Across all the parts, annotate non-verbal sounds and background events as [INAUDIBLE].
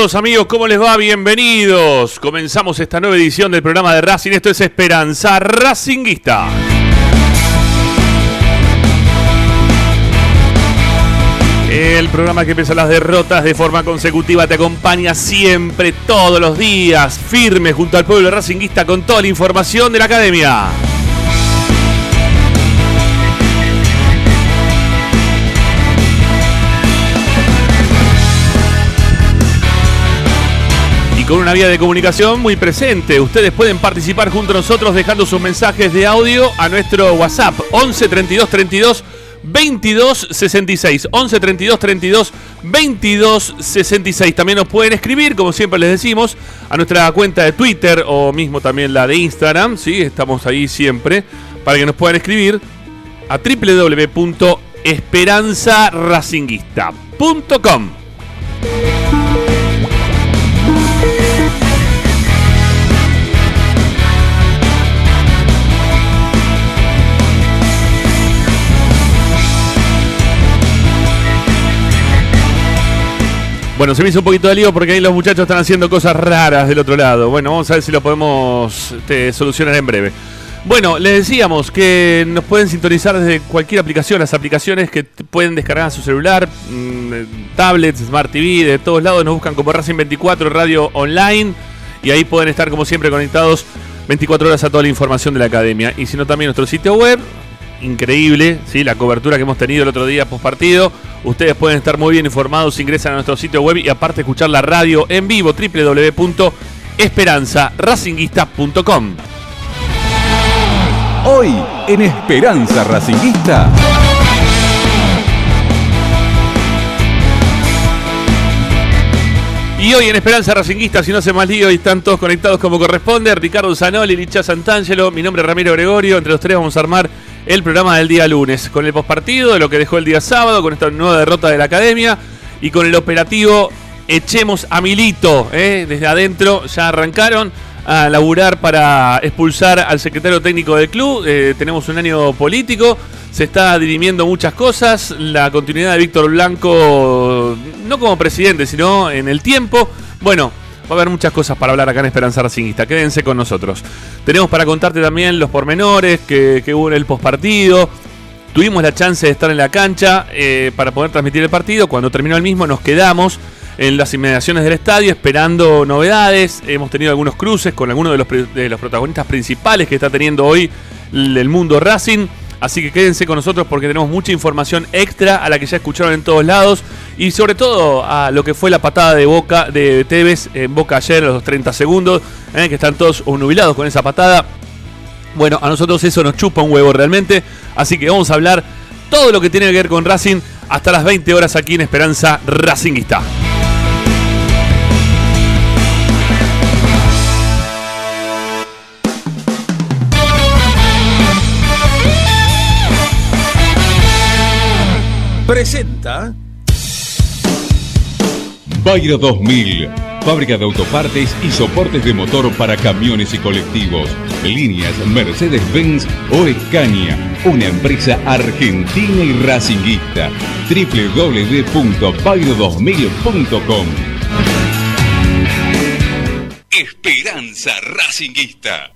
amigos, ¿cómo les va? Bienvenidos. Comenzamos esta nueva edición del programa de Racing, esto es Esperanza Racinguista. El programa que pesa las derrotas de forma consecutiva te acompaña siempre, todos los días, firme junto al pueblo racinguista con toda la información de la academia. Con una vía de comunicación muy presente. Ustedes pueden participar junto a nosotros dejando sus mensajes de audio a nuestro WhatsApp 11 32 32 22 66 11 32 32 22 66 también nos pueden escribir como siempre les decimos a nuestra cuenta de Twitter o mismo también la de Instagram sí estamos ahí siempre para que nos puedan escribir a www.esperanzaracinguista.com Bueno, se me hizo un poquito de lío porque ahí los muchachos están haciendo cosas raras del otro lado. Bueno, vamos a ver si lo podemos este, solucionar en breve. Bueno, les decíamos que nos pueden sintonizar desde cualquier aplicación, las aplicaciones que pueden descargar a su celular, mm, eh, tablets, Smart TV, de todos lados nos buscan como Racing 24 Radio Online y ahí pueden estar como siempre conectados 24 horas a toda la información de la academia. Y si no también nuestro sitio web, increíble, ¿sí? la cobertura que hemos tenido el otro día post partido. Ustedes pueden estar muy bien informados, ingresan a nuestro sitio web y aparte escuchar la radio en vivo www.esperanzaracinguista.com. Hoy en Esperanza Racinguista. Y hoy en Esperanza Racinguista, si no hace más lío y están todos conectados como corresponde, Ricardo Zanoli, Licha Santangelo, mi nombre es Ramiro Gregorio, entre los tres vamos a armar el programa del día lunes, con el postpartido, de lo que dejó el día sábado, con esta nueva derrota de la academia y con el operativo Echemos a Milito, ¿eh? desde adentro ya arrancaron a laburar para expulsar al secretario técnico del club, Eh, tenemos un año político, se está dirimiendo muchas cosas, la continuidad de Víctor Blanco, no como presidente, sino en el tiempo. Bueno, va a haber muchas cosas para hablar acá en Esperanza Racingista, quédense con nosotros. Tenemos para contarte también los pormenores que, que hubo en el postpartido. Tuvimos la chance de estar en la cancha eh, para poder transmitir el partido. Cuando terminó el mismo nos quedamos en las inmediaciones del estadio esperando novedades. Hemos tenido algunos cruces con algunos de los, de los protagonistas principales que está teniendo hoy el mundo Racing. Así que quédense con nosotros porque tenemos mucha información extra a la que ya escucharon en todos lados y sobre todo a lo que fue la patada de Boca de Tevez en Boca ayer los 30 segundos, eh, que están todos nubilados con esa patada. Bueno, a nosotros eso nos chupa un huevo realmente, así que vamos a hablar todo lo que tiene que ver con Racing hasta las 20 horas aquí en Esperanza Racinguista. Presenta Bayro 2000, fábrica de autopartes y soportes de motor para camiones y colectivos. Líneas Mercedes-Benz o Escaña, una empresa argentina y racinguista. www.bayro2000.com Esperanza Racinguista.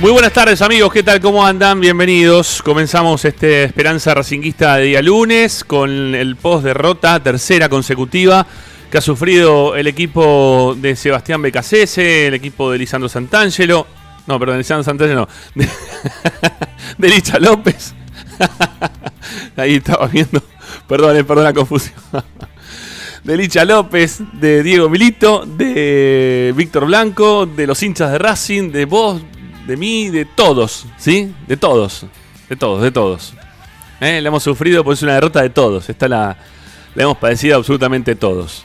Muy buenas tardes amigos, ¿qué tal? ¿Cómo andan? Bienvenidos. Comenzamos este Esperanza Racinguista de día lunes con el post derrota, tercera consecutiva, que ha sufrido el equipo de Sebastián Becasese, el equipo de Lisandro Santangelo, no, perdón, Lisandro Santangelo no, de, [LAUGHS] de Licha López. [LAUGHS] Ahí estaba viendo, perdón, perdón la confusión. [LAUGHS] De Licha López, de Diego Milito, de Víctor Blanco, de los hinchas de Racing, de vos, de mí, de todos, ¿sí? De todos, de todos, de todos. ¿Eh? La hemos sufrido, pues es una derrota de todos. Esta la, la hemos padecido absolutamente todos.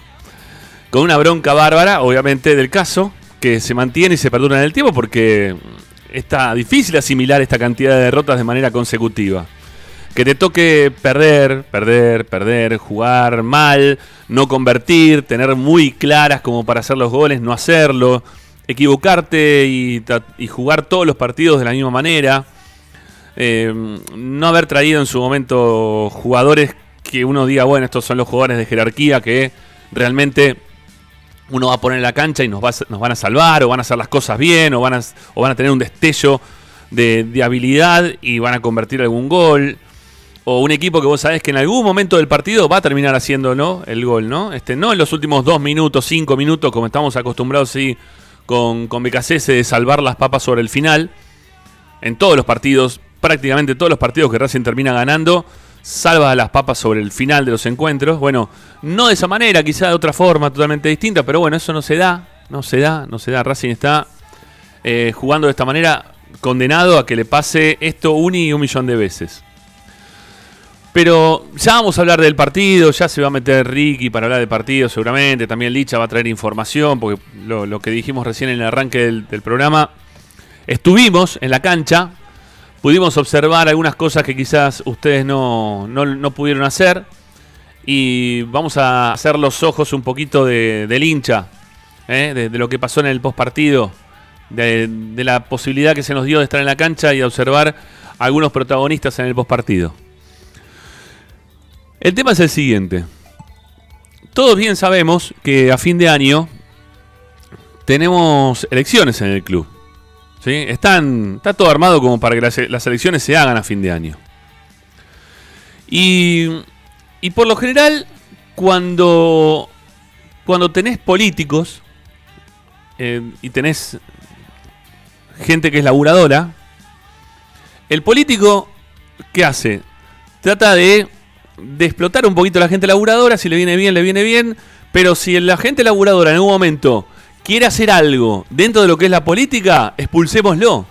Con una bronca bárbara, obviamente, del caso, que se mantiene y se perdura en el tiempo porque está difícil asimilar esta cantidad de derrotas de manera consecutiva. Que te toque perder, perder, perder, jugar mal, no convertir, tener muy claras como para hacer los goles, no hacerlo equivocarte y, jugar todos los partidos de la misma manera. Eh, no haber traído en su momento jugadores que uno diga, bueno, estos son los jugadores de jerarquía que realmente uno va a poner en la cancha y nos, va nos van a salvar, o van a hacer las cosas bien, o van a, o van a tener un destello de, de habilidad y van a convertir algún gol. O un equipo que vos sabés que en algún momento del partido va a terminar haciendo ¿no? el gol, ¿no? Este, no en los últimos dos minutos, cinco minutos, como estamos acostumbrados sí, con, con Becasese de salvar las papas sobre el final. En todos los partidos, prácticamente todos los partidos que Racing termina ganando, salva las papas sobre el final de los encuentros. Bueno, no de esa manera, quizá de otra forma totalmente distinta, pero bueno, eso no se da, no se da, no se da. Racing está eh, jugando de esta manera condenado a que le pase esto un y un millón de veces. Pero ya vamos a hablar del partido, ya se va a meter Ricky para hablar del partido seguramente, también Licha va a traer información, porque lo, que dijimos recién en el arranque del, programa, estuvimos en la cancha, pudimos observar algunas cosas que quizás ustedes no, no- pudieron hacer, y vamos a hacer los ojos un poquito de- del hincha, ¿eh? de, lo que pasó en el postpartido, de, de la posibilidad que se nos dio de estar en la cancha y observar algunos protagonistas en el postpartido. El tema es el siguiente. Todos bien sabemos que a fin de año tenemos elecciones en el club. ¿sí? Están, está todo armado como para que las, elecciones se hagan a fin de año. Y, y por lo general, cuando, cuando tenés políticos eh, y tenés gente que es laburadora, el político, ¿qué hace? Trata de de explotar un poquito a la gente laburadora, si le viene bien, le viene bien, pero si la gente laburadora en algún momento quiere hacer algo dentro de lo que es la política, expulsémoslo.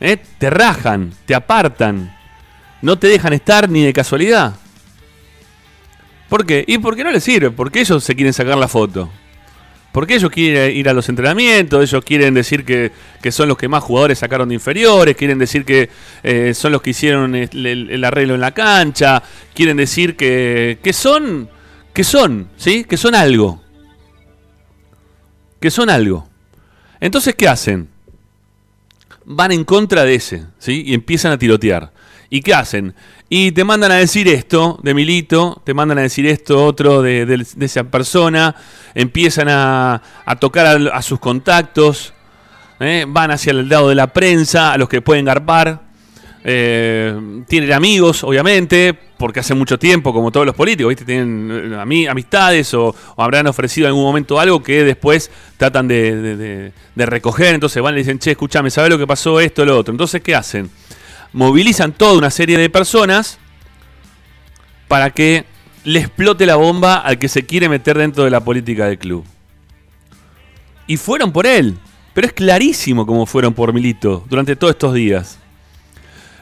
¿Eh? Te rajan, te apartan, no te dejan estar ni de casualidad. ¿Por qué? Y porque no les sirve, porque ellos se quieren sacar la foto. Porque ellos quieren ir a los entrenamientos, ellos quieren decir que, que son los que más jugadores sacaron de inferiores, quieren decir que eh, son los que hicieron el, el- arreglo en la cancha, quieren decir que, que son, que son, ¿sí? Que son algo. Que son algo. Entonces, ¿qué hacen? Van en contra de ese, ¿sí? Y empiezan a tirotear. ¿Y qué hacen? Y te mandan a decir esto de Milito, te mandan a decir esto otro de, de- de esa persona, empiezan a, tocar a, sus contactos, ¿eh? van hacia el lado de la prensa, a los que pueden garpar, Eh, tienen amigos, obviamente, porque hace mucho tiempo, como todos los políticos, ¿viste? Tienen eh, ami- amistades o, o habrán ofrecido en algún momento algo que después tratan de, recoger. Entonces van y dicen, che, escúchame, ¿sabes lo que pasó? Esto, lo otro. Entonces, ¿qué hacen? Movilizan toda una serie de personas para que le explote la bomba al que se quiere meter dentro de la política del club. Y fueron por él. Pero es clarísimo cómo fueron por Milito durante todos estos días.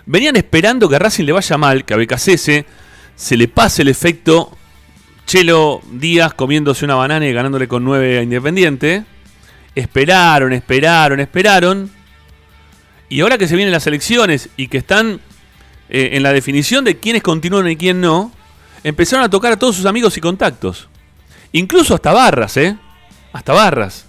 Venían esperando que a Racing le vaya mal, que a Becasese se le pase el efecto Chelo Díaz comiéndose una banana y ganándole con 9 a Independiente. Esperaron, esperaron, esperaron. Y ahora que se vienen las elecciones y que están eh, en la definición de quiénes continúan y quién no, empezaron a tocar a todos sus amigos y contactos. Incluso hasta barras, ¿eh? Hasta barras.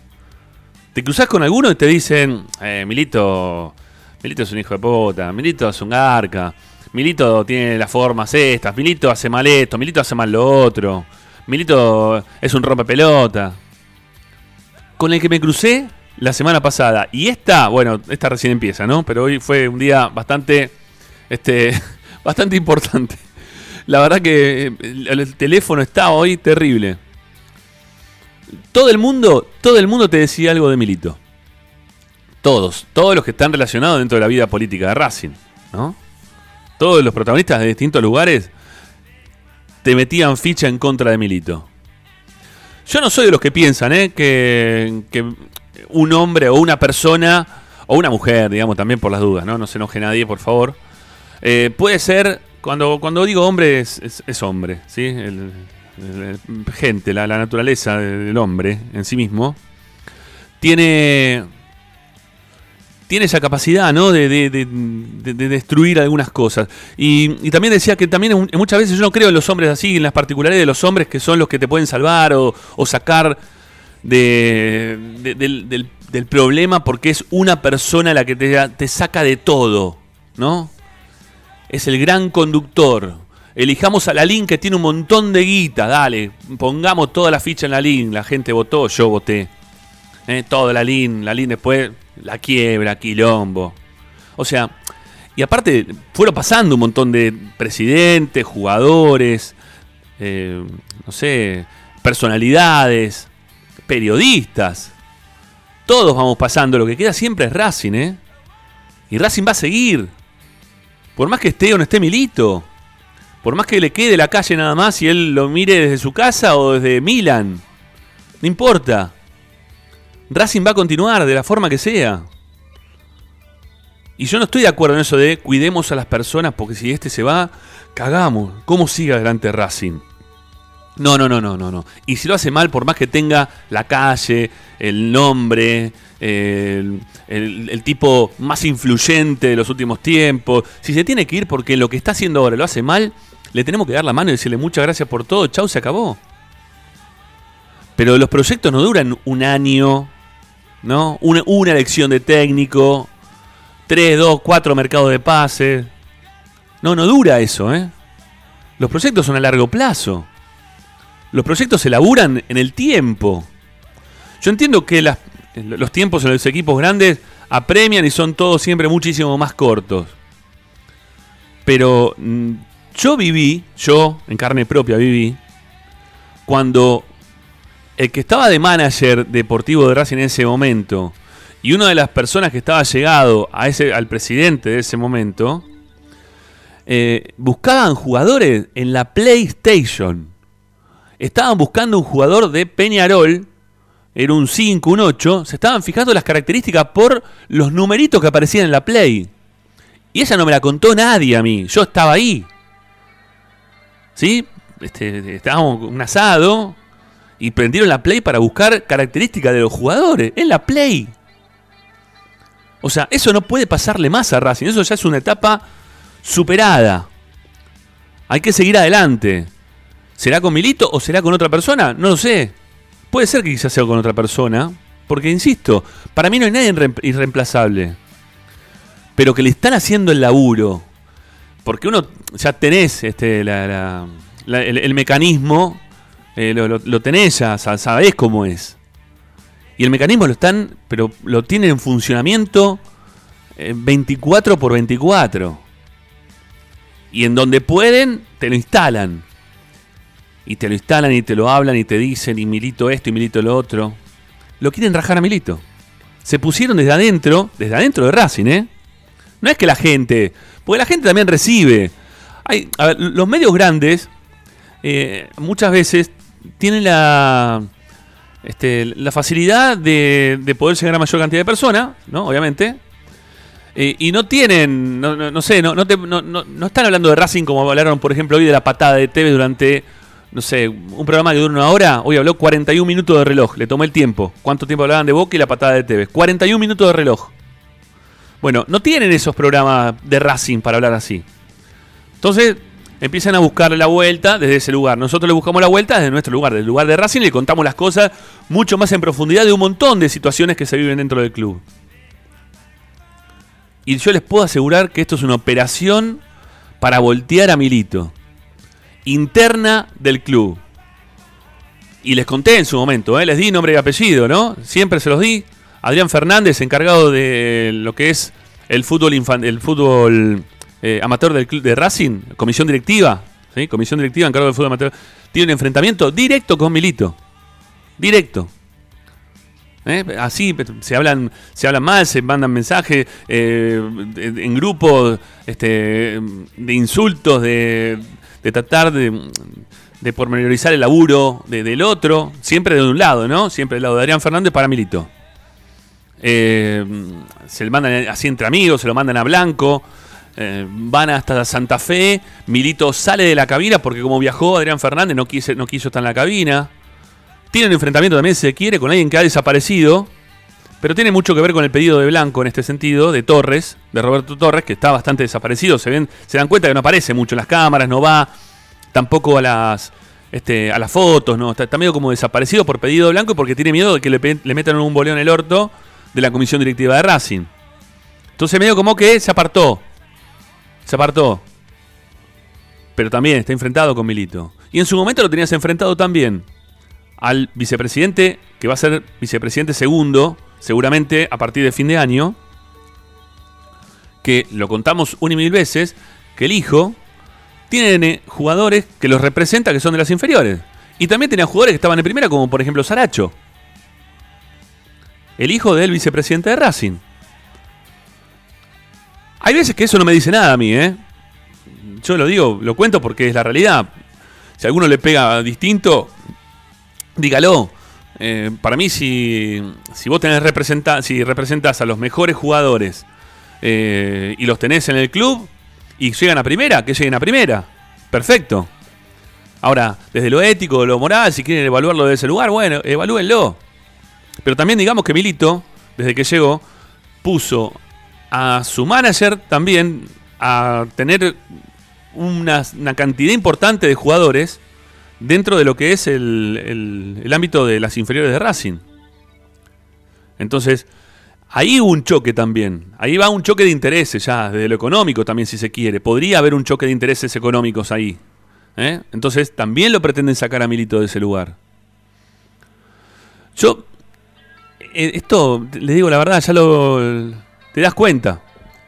Te cruzás con alguno y te dicen, eh, Milito, Milito es un hijo de puta, Milito es un garca, Milito tiene las formas estas, Milito hace mal esto, Milito hace mal lo otro, Milito es un rompepelota. Con el que me crucé la semana pasada. Y esta, bueno, esta recién empieza, ¿no? Pero hoy fue un día bastante, este, [LAUGHS] bastante importante. La verdad que eh, el, el teléfono está hoy terrible. Todo el mundo, todo el mundo te decía algo de Milito. Todos, todos los que están relacionados dentro de la vida política de Racing, ¿no? Todos los protagonistas de distintos lugares te metían ficha en contra de Milito. Yo no soy de los que piensan, ¿eh? Que un hombre o una persona, o una mujer, digamos, también por las dudas, ¿no? No se enoje nadie, por favor. Eh, puede ser, cuando, cuando digo hombre, es, hombre, ¿sí? El- el- gente, la, la naturaleza del hombre en sí mismo, tiene, tiene esa capacidad, ¿no? De, de- de- de- de destruir algunas cosas. Y, y también decía que también muchas veces yo no creo en los hombres así, en las particularidades de los hombres que son los que te pueden salvar o sacar de, de- del, problema porque es una persona la que te, te saca de todo, ¿no? Es el gran conductor. Elijamos a la LIN que tiene un montón de guita, dale, pongamos toda la ficha en la LIN, la gente votó, yo voté. ¿Eh? Toda la LIN, la LIN después la quiebra, quilombo. O sea, y aparte fueron pasando un montón de presidentes, jugadores, eh, no sé, personalidades, periodistas. Todos vamos pasando, lo que queda siempre es Racing, ¿eh? Y Racing va a seguir. Por más que esté o no esté Milito. Por más que le quede la calle nada más y él lo mire desde su casa o desde Milan. No importa. Racing va a continuar de la forma que sea. Y yo no estoy de acuerdo en eso de cuidemos a las personas porque si este se va, cagamos. ¿Cómo sigue adelante Racing? No, no, no, no, no, no. Y si lo hace mal, por más que tenga la calle, el nombre, el, el- tipo más influyente de los últimos tiempos, si se tiene que ir porque lo que está haciendo ahora lo hace mal, le tenemos que dar la mano y decirle muchas gracias por todo, chau, se acabó. Pero los proyectos no duran un año, ¿no? Una, una elección de técnico, tres, dos, cuatro mercados de pases. No, no dura eso, ¿eh? Los proyectos son a largo plazo. Los proyectos se laburan en el tiempo. Yo entiendo que los tiempos en los equipos grandes apremian y son todos siempre muchísimo más cortos. Pero mm, yo viví, yo en carne propia viví, cuando el que estaba de manager deportivo de Racing en ese momento y una de las personas que estaba llegado al presidente de ese momento, eh, buscaban jugadores en la PlayStation. Estaban buscando un jugador de Peñarol, era un 5, un 8, se estaban fijando las características por los numeritos que aparecían en la Play. Y esa no me la contó nadie a mí, yo estaba ahí. ¿Sí? Este, estábamos un asado y prendieron la Play para buscar características de los jugadores, en la Play. O sea, eso no puede pasarle más a Racing, eso ya es una etapa superada. Hay que seguir adelante. ¿Será con Milito o será con otra persona? No lo sé. Puede ser que quizás sea con otra persona. Porque, insisto, para mí no hay nadie irre- irreemplazable. Pero que le están haciendo el laburo. Porque uno ya tenés este, la- la- el, mecanismo, eh, lo, lo- tenés ya, sa- sabés cómo es. Y el mecanismo lo están, pero lo tienen en funcionamiento eh, 24 por 24. Y en donde pueden, te lo instalan. Y te lo instalan y te lo hablan y te dicen, y Milito esto y Milito lo otro. Lo quieren rajar a Milito. Se pusieron desde adentro, desde adentro de Racing, ¿eh? No es que la gente, porque la gente también recibe. Los medios grandes eh, muchas veces tienen la, este, la facilidad de, de poder llegar a mayor cantidad de personas, ¿no? Obviamente. Eh, y no tienen, no, no- no sé, no, te- no están hablando de Racing como hablaron, por ejemplo, hoy de la patada de TV durante, no sé, un programa que dura una hora. Hoy habló 41 minutos de reloj, le tomé el tiempo. ¿Cuánto tiempo hablaban de Boca y la patada de TV? 41 minutos de reloj. Bueno, no tienen esos programas de Racing para hablar así. Entonces empiezan a buscar la vuelta desde ese lugar. Nosotros le buscamos la vuelta desde nuestro lugar, desde el lugar de Racing, y le contamos las cosas mucho más en profundidad de un montón de situaciones que se viven dentro del club. Y yo les puedo asegurar que esto es una operación para voltear a Milito. Interna del club. Y les conté en su momento, ¿eh? les di nombre y apellido, ¿no? Siempre se los di. Adrián Fernández, encargado de lo que es el fútbol, el fútbol eh, amateur del club de Racing, comisión directiva, ¿sí? Comisión directiva encargado del fútbol amateur, tiene un enfrentamiento directo con Milito. Directo. ¿Eh? Así se hablan, se hablan mal, se mandan mensajes en en grupos este, de insultos, de, de tratar de, de pormenorizar el laburo de- del otro, siempre de un lado, ¿no? Siempre del lado de Adrián Fernández para Milito. Eh, se le mandan así entre amigos, se lo mandan a Blanco. eh, van hasta Santa Fe. Milito sale de la cabina porque, como viajó Adrián Fernández, no no quiso estar en la cabina. Tiene un enfrentamiento también, si se quiere, con alguien que ha desaparecido. Pero tiene mucho que ver con el pedido de Blanco en este sentido, de Torres, de Roberto Torres, que está bastante desaparecido. Se, ven, se dan cuenta que no aparece mucho en las cámaras, no va tampoco a las, este, a las fotos, ¿no? Está, medio como desaparecido por pedido de Blanco porque tiene miedo de que le, le metan un boleo el orto de la comisión directiva de Racing. Entonces medio como que se apartó. Se apartó. Pero también está enfrentado con Milito. Y en su momento lo tenías enfrentado también al vicepresidente, que va a ser vicepresidente segundo, seguramente a partir de fin de año, que lo contamos una y mil veces, que el hijo tiene jugadores que los representa que son de las inferiores. Y también tenía jugadores que estaban en primera, como por ejemplo Saracho. El hijo del vicepresidente de Racing. Hay veces que eso no me dice nada a mí, ¿eh? Yo lo digo, lo cuento porque es la realidad. Si a alguno le pega distinto, dígalo. Eh, para mí, si, vos tenés representa, si representás a los mejores jugadores eh, y los tenés en el club y llegan a primera, que lleguen a primera. Perfecto. Ahora, desde lo ético, lo moral, si quieren evaluarlo desde ese lugar, bueno, evalúenlo. Pero también digamos que Milito, desde que llegó, puso a su manager también a tener una cantidad importante de jugadores dentro de lo que es el, el- ámbito de las inferiores de Racing. Entonces, ahí hubo un choque también. Ahí va un choque de intereses ya, desde lo económico también, si se quiere. Podría haber un choque de intereses económicos ahí. ¿eh? Entonces, también lo pretenden sacar a Milito de ese lugar. Yo, eh, esto, le digo la verdad, ya lo. Te das cuenta.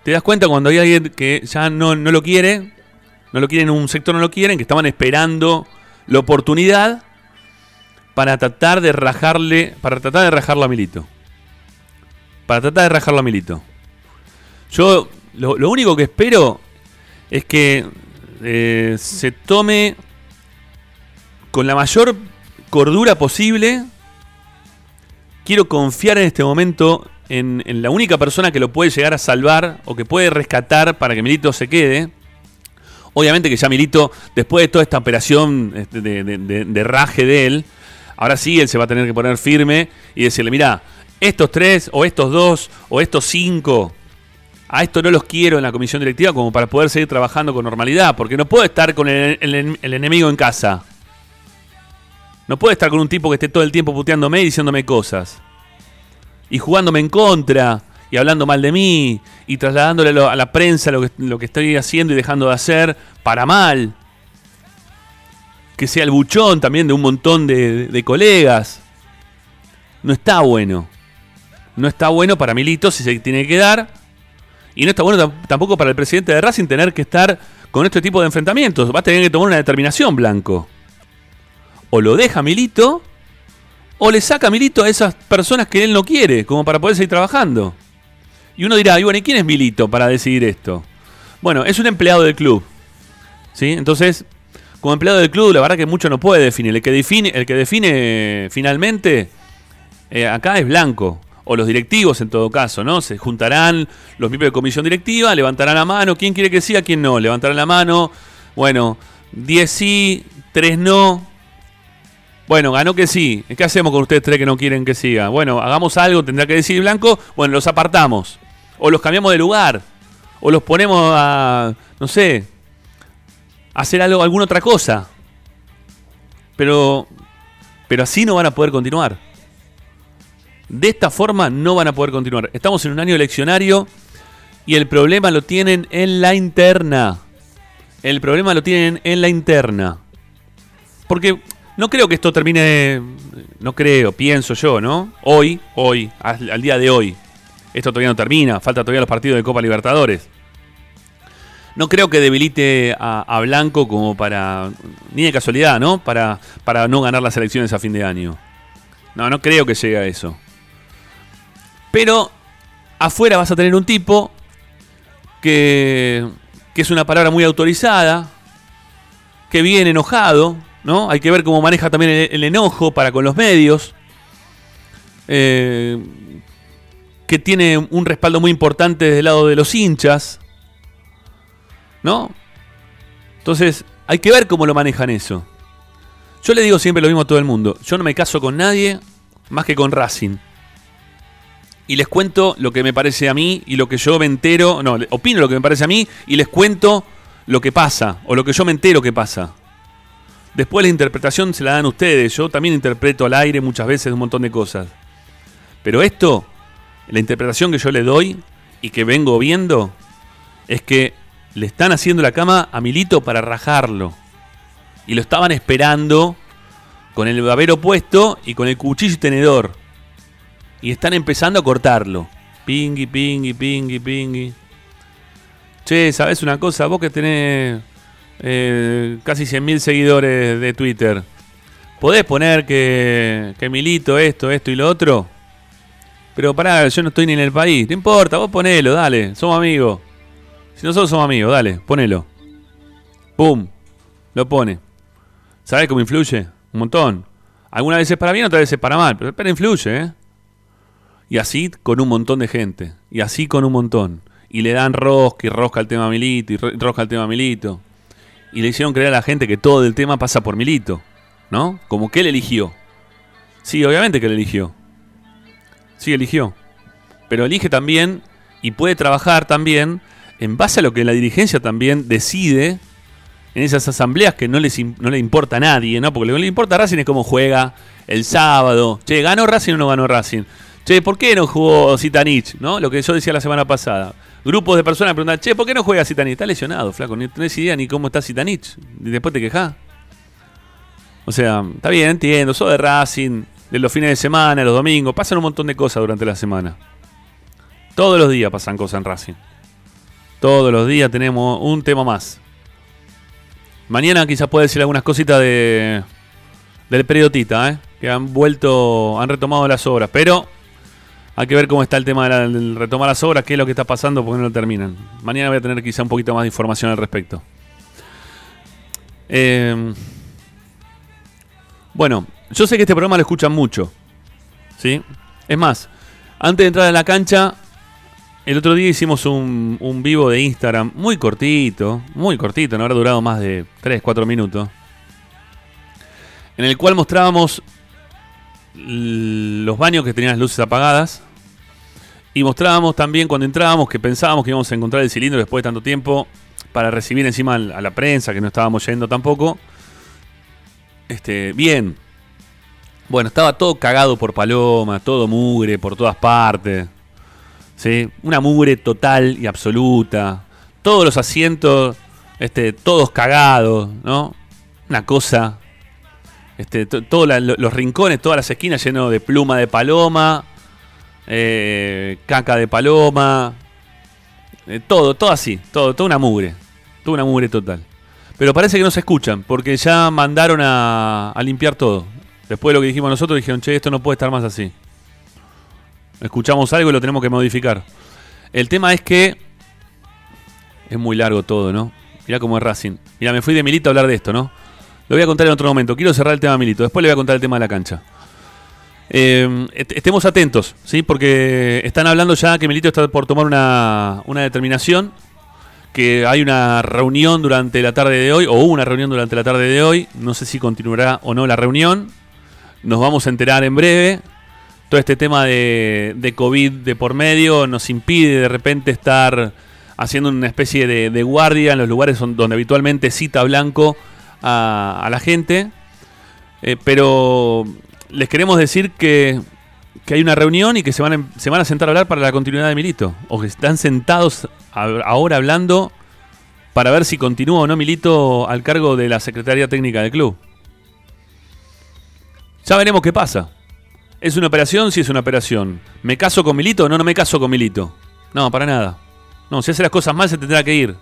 Te das cuenta cuando hay alguien que ya no, no lo quiere, no lo quieren, un sector no lo quieren, que estaban esperando la oportunidad para tratar de rajarle, para tratar de rajarlo a Milito. Para tratar de rajarlo a Milito. Yo lo, único que espero es que eh, se tome con la mayor cordura posible. Quiero confiar en este momento en, en la única persona que lo puede llegar a salvar o que puede rescatar para que Milito se quede. Obviamente que ya Milito, después de toda esta operación este, de, de- de- raje de él, ahora sí él se va a tener que poner firme y decirle, mira, estos tres o estos dos o estos cinco, a esto no los quiero en la comisión directiva como para poder seguir trabajando con normalidad, porque no puedo estar con el- el enemigo en casa. No puedo estar con un tipo que esté todo el tiempo puteándome y diciéndome cosas. Y jugándome en contra. Y hablando mal de mí. Y trasladándole a la prensa lo que, lo que estoy haciendo y dejando de hacer para mal. Que sea el buchón también de un montón de, de colegas. No está bueno. No está bueno para Milito si se tiene que dar. Y no está bueno tam- tampoco para el presidente de Racing tener que estar con este tipo de enfrentamientos. Va a tener que tomar una determinación, Blanco. O lo deja Milito, o le saca Milito a esas personas que él no quiere, como para poder seguir trabajando. Y uno dirá, y bueno, ¿y quién es Milito para decidir esto? Bueno, es un empleado del club. ¿Sí? Entonces, como empleado del club, la verdad que mucho no puede definir. El que define, el que define finalmente eh, acá es Blanco. O los directivos en todo caso, ¿no? Se juntarán los miembros de comisión directiva, levantarán la mano. ¿Quién quiere que siga? ¿Quién no? Levantarán la mano. Bueno, 10 sí, 3 no. Bueno, ganó que sí. ¿Qué hacemos con ustedes tres que no quieren que siga? Bueno, hagamos algo, tendrá que decir Blanco. Bueno, los apartamos. O los cambiamos de lugar. O los ponemos a, no sé, hacer algo, alguna otra cosa. Pero, pero así no van a poder continuar. De esta forma no van a poder continuar. Estamos en un año eleccionario y el problema lo tienen en la interna. El problema lo tienen en la interna. Porque no creo que esto termine, no creo, pienso yo, ¿no? Hoy, hoy, al día de hoy. Esto todavía no termina, falta todavía los partidos de Copa Libertadores. No creo que debilite a, Blanco como para, ni de casualidad, ¿no? Para, para no ganar las elecciones a fin de año. No, no creo que llegue a eso. Pero afuera vas a tener un tipo que, que es una palabra muy autorizada, que viene enojado, ¿no? Hay que ver cómo maneja también el, el enojo para con los medios. Eh, que tiene un respaldo muy importante desde el lado de los hinchas. ¿No? Entonces, hay que ver cómo lo manejan eso. Yo le digo siempre lo mismo a todo el mundo. Yo no me caso con nadie más que con Racing y les cuento lo que me parece a mí y lo que yo me entero, no, opino lo que me parece a mí y les cuento lo que pasa o lo que yo me entero que pasa. Después la interpretación se la dan ustedes, yo también interpreto al aire muchas veces un montón de cosas. Pero esto, la interpretación que yo le doy y que vengo viendo, es que le están haciendo la cama a Milito para rajarlo. Y lo estaban esperando con el babero puesto y con el cuchillo y tenedor y están empezando a cortarlo. Pingui, pingui, pingui, pingui. Che, ¿sabes una cosa? Vos que tenés eh, casi 100.000 seguidores de Twitter, ¿podés poner que, que milito esto, esto y lo otro? Pero pará, yo no estoy ni en el país. No importa, vos ponelo, dale, somos amigos. Si nosotros somos amigos, dale, ponelo. ¡Pum! Lo pone. ¿Sabés cómo influye? Un montón. Algunas veces para bien, otras veces para mal, pero, pero influye, ¿eh? Y así con un montón de gente. Y así con un montón. Y le dan rosca y rosca al tema Milito y rosca al tema Milito. Y le hicieron creer a la gente que todo el tema pasa por Milito. ¿No? Como que él eligió. Sí, obviamente que él eligió. Sí, eligió. Pero elige también y puede trabajar también en base a lo que la dirigencia también decide en esas asambleas que no, les, no le importa a nadie, ¿no? Porque lo que le importa a Racing es cómo juega el sábado. Che, ¿ganó Racing o no ganó Racing? Che, ¿por qué no jugó Zitanich? ¿No? Lo que yo decía la semana pasada. Grupos de personas preguntan, che, ¿por qué no juega Zitanich? Está lesionado, flaco. No tenés idea ni cómo está Zitanich. Y después te quejás. O sea, está bien, entiendo. Sos de Racing, de los fines de semana, los domingos. Pasan un montón de cosas durante la semana. Todos los días pasan cosas en Racing. Todos los días tenemos un tema más. Mañana quizás puede decir algunas cositas de del periodista, ¿eh? que han vuelto, han retomado las obras. Pero hay que ver cómo está el tema del retomar las obras, qué es lo que está pasando, porque no lo terminan. Mañana voy a tener quizá un poquito más de información al respecto. Eh, bueno, yo sé que este programa lo escuchan mucho. ¿Sí? Es más, antes de entrar a la cancha, el otro día hicimos un, vivo de Instagram muy cortito, muy cortito, no habrá durado más de 3, 4 minutos. En el cual mostrábamos los baños que tenían las luces apagadas. Y mostrábamos también cuando entrábamos que pensábamos que íbamos a encontrar el cilindro después de tanto tiempo para recibir encima a la prensa, que no estábamos yendo tampoco. Este, bien. Bueno, estaba todo cagado por paloma, todo mugre por todas partes. ¿sí? Una mugre total y absoluta. Todos los asientos, este, todos cagados, ¿no? Una cosa este, todos los rincones, todas las esquinas llenos de pluma de paloma, eh, caca de paloma, eh, todo, todo así, todo, toda una mugre. Tuvo una mugre total. Pero parece que no se escuchan, porque ya mandaron a limpiar todo. Después de lo que dijimos nosotros, dijeron, che, esto no puede estar más así. Escuchamos algo y lo tenemos que modificar. El tema es que es muy largo todo, ¿no? Mirá cómo es Racing. Mirá, me fui de Milito a hablar de esto, ¿no? Lo voy a contar en otro momento. Quiero cerrar el tema de Milito. Después le voy a contar el tema de la cancha. Est- estemos atentos, ¿sí? Porque están hablando ya que Milito está por tomar una, una determinación. Que hay una reunión durante la tarde de hoy, o una reunión durante la tarde de hoy. No sé si continuará o no la reunión. Nos vamos a enterar en breve. Todo este tema de, de COVID de por medio nos impide de repente estar haciendo una especie de, guardia en los lugares donde habitualmente cita Blanco a, la gente. Eh, pero les queremos decir que, que hay una reunión y que se van, a, se van a sentar a hablar para la continuidad de Milito. O que están sentados ahora hablando para ver si continúa o no Milito al cargo de la Secretaría Técnica del club. Ya veremos qué pasa. ¿Es una operación? Sí, es una operación. ¿Me caso con Milito? No, no me caso con Milito. No, para nada. No, si hace las cosas mal se tendrá que ir.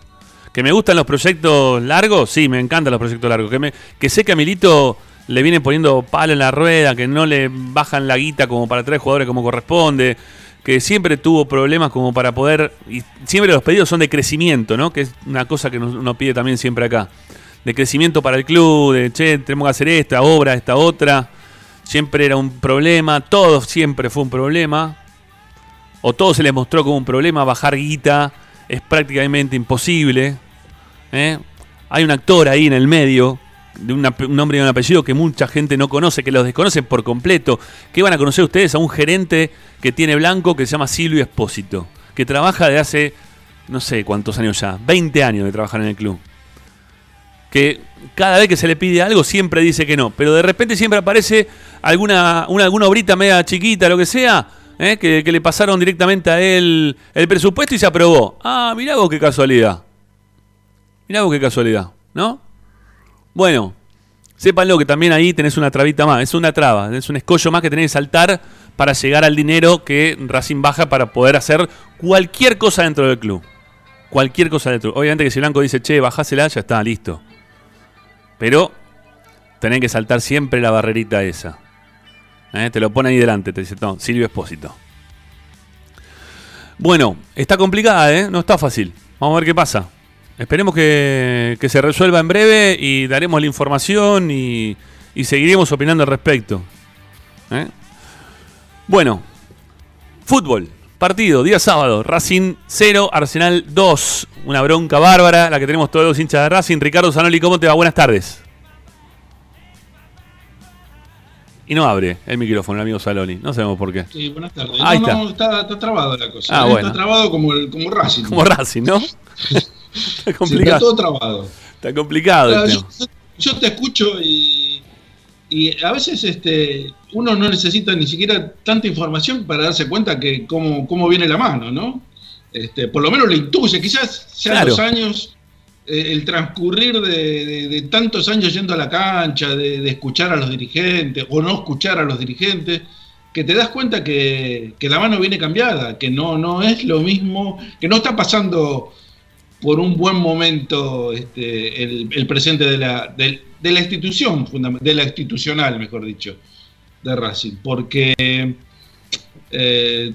¿Que me gustan los proyectos largos? Sí, me encantan los proyectos largos. Que, me, que sé que a Milito le vienen poniendo palo en la rueda, que no le bajan la guita como para traer jugadores como corresponde, que siempre tuvo problemas como para poder... Y siempre los pedidos son de crecimiento, ¿no? Que es una cosa que uno pide también siempre acá. De crecimiento para el club, de, che, tenemos que hacer esta obra, esta otra. Siempre era un problema, todo siempre fue un problema o todo se les mostró como un problema, bajar guita es prácticamente imposible. ¿eh? Hay un actor ahí en el medio, de un nombre y un apellido que mucha gente no conoce, que los desconocen por completo. ¿Qué van a conocer ustedes? A un gerente que tiene blanco que se llama Silvio Espósito, que trabaja de hace, no sé cuántos años ya, 20 años de trabajar en el club. Que cada vez que se le pide algo siempre dice que no, pero de repente siempre aparece alguna, una, alguna obrita media chiquita, lo que sea, ¿eh? que, que le pasaron directamente a él el presupuesto y se aprobó. Ah, mirá vos qué casualidad. Mirá vos qué casualidad, ¿no? Bueno, sépanlo que también ahí tenés una trabita más, es una traba, es un escollo más que tenés que saltar para llegar al dinero que Racing baja para poder hacer cualquier cosa dentro del club. Cualquier cosa dentro. Obviamente que si Blanco dice, che, bajásela, ya está, listo. Pero tenés que saltar siempre la barrerita esa. ¿Eh? Te lo pone ahí delante, te dice, no, Silvio Espósito. Bueno, está complicada, ¿eh? No está fácil. Vamos a ver qué pasa. Esperemos que, que se resuelva en breve y daremos la información y, y seguiremos opinando al respecto. ¿Eh? Bueno, fútbol. Partido, día sábado, Racing 0, Arsenal 2. Una bronca bárbara, la que tenemos todos los hinchas de Racing. Ricardo Zanoli, ¿cómo te va? Buenas tardes. Y no abre el micrófono el amigo Saloni, no sabemos por qué. Sí, buenas tardes. Ahí no, está. no, está, está trabado la cosa. Ah, bueno. Está trabado como, el, como Racing. Como Racing, ¿no? [LAUGHS] [LAUGHS] Está Sí, está complicado. todo trabado. Está complicado Claro, el yo, tema. yo- yo te escucho y, y a veces este, uno no necesita ni siquiera tanta información para darse cuenta que cómo, cómo viene la mano, ¿no? Este, por lo menos le intuye, quizás sean Claro. los años, eh, el transcurrir de, de- de tantos años yendo a la cancha, de, de escuchar a los dirigentes o no escuchar a los dirigentes, que te das cuenta que, que la mano viene cambiada, que no, no es lo mismo, que no está pasando por un buen momento este, el, presente de la, del- de, la institución, de la institucional, mejor dicho, de Racing, porque eh,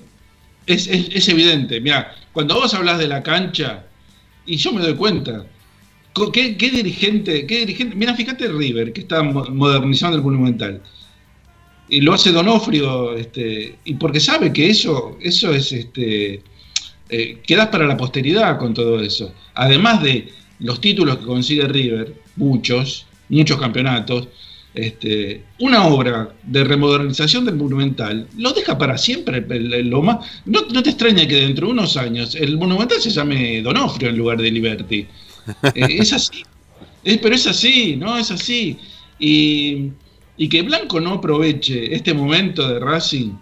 es, es- evidente, mira, cuando vos hablas de la cancha, y yo me doy cuenta, ¿qué, qué dirigente, qué dirigente, mira, fíjate River, que está mo- modernizando el Monumental, y lo hace Donofrio, este, y porque sabe que eso, eso es este, eh, quedas para la posteridad con todo eso. Además de los títulos que consigue River, muchos, muchos campeonatos, este, una obra de remodernización del Monumental lo deja para siempre. el- el- lo más, no, no te extraña que dentro de unos años el Monumental se llame Donofrio en lugar de Liberty. [LAUGHS] Eh, es así. Eh, pero es así, ¿no? Es así. Y, y que Blanco no aproveche este momento de Racing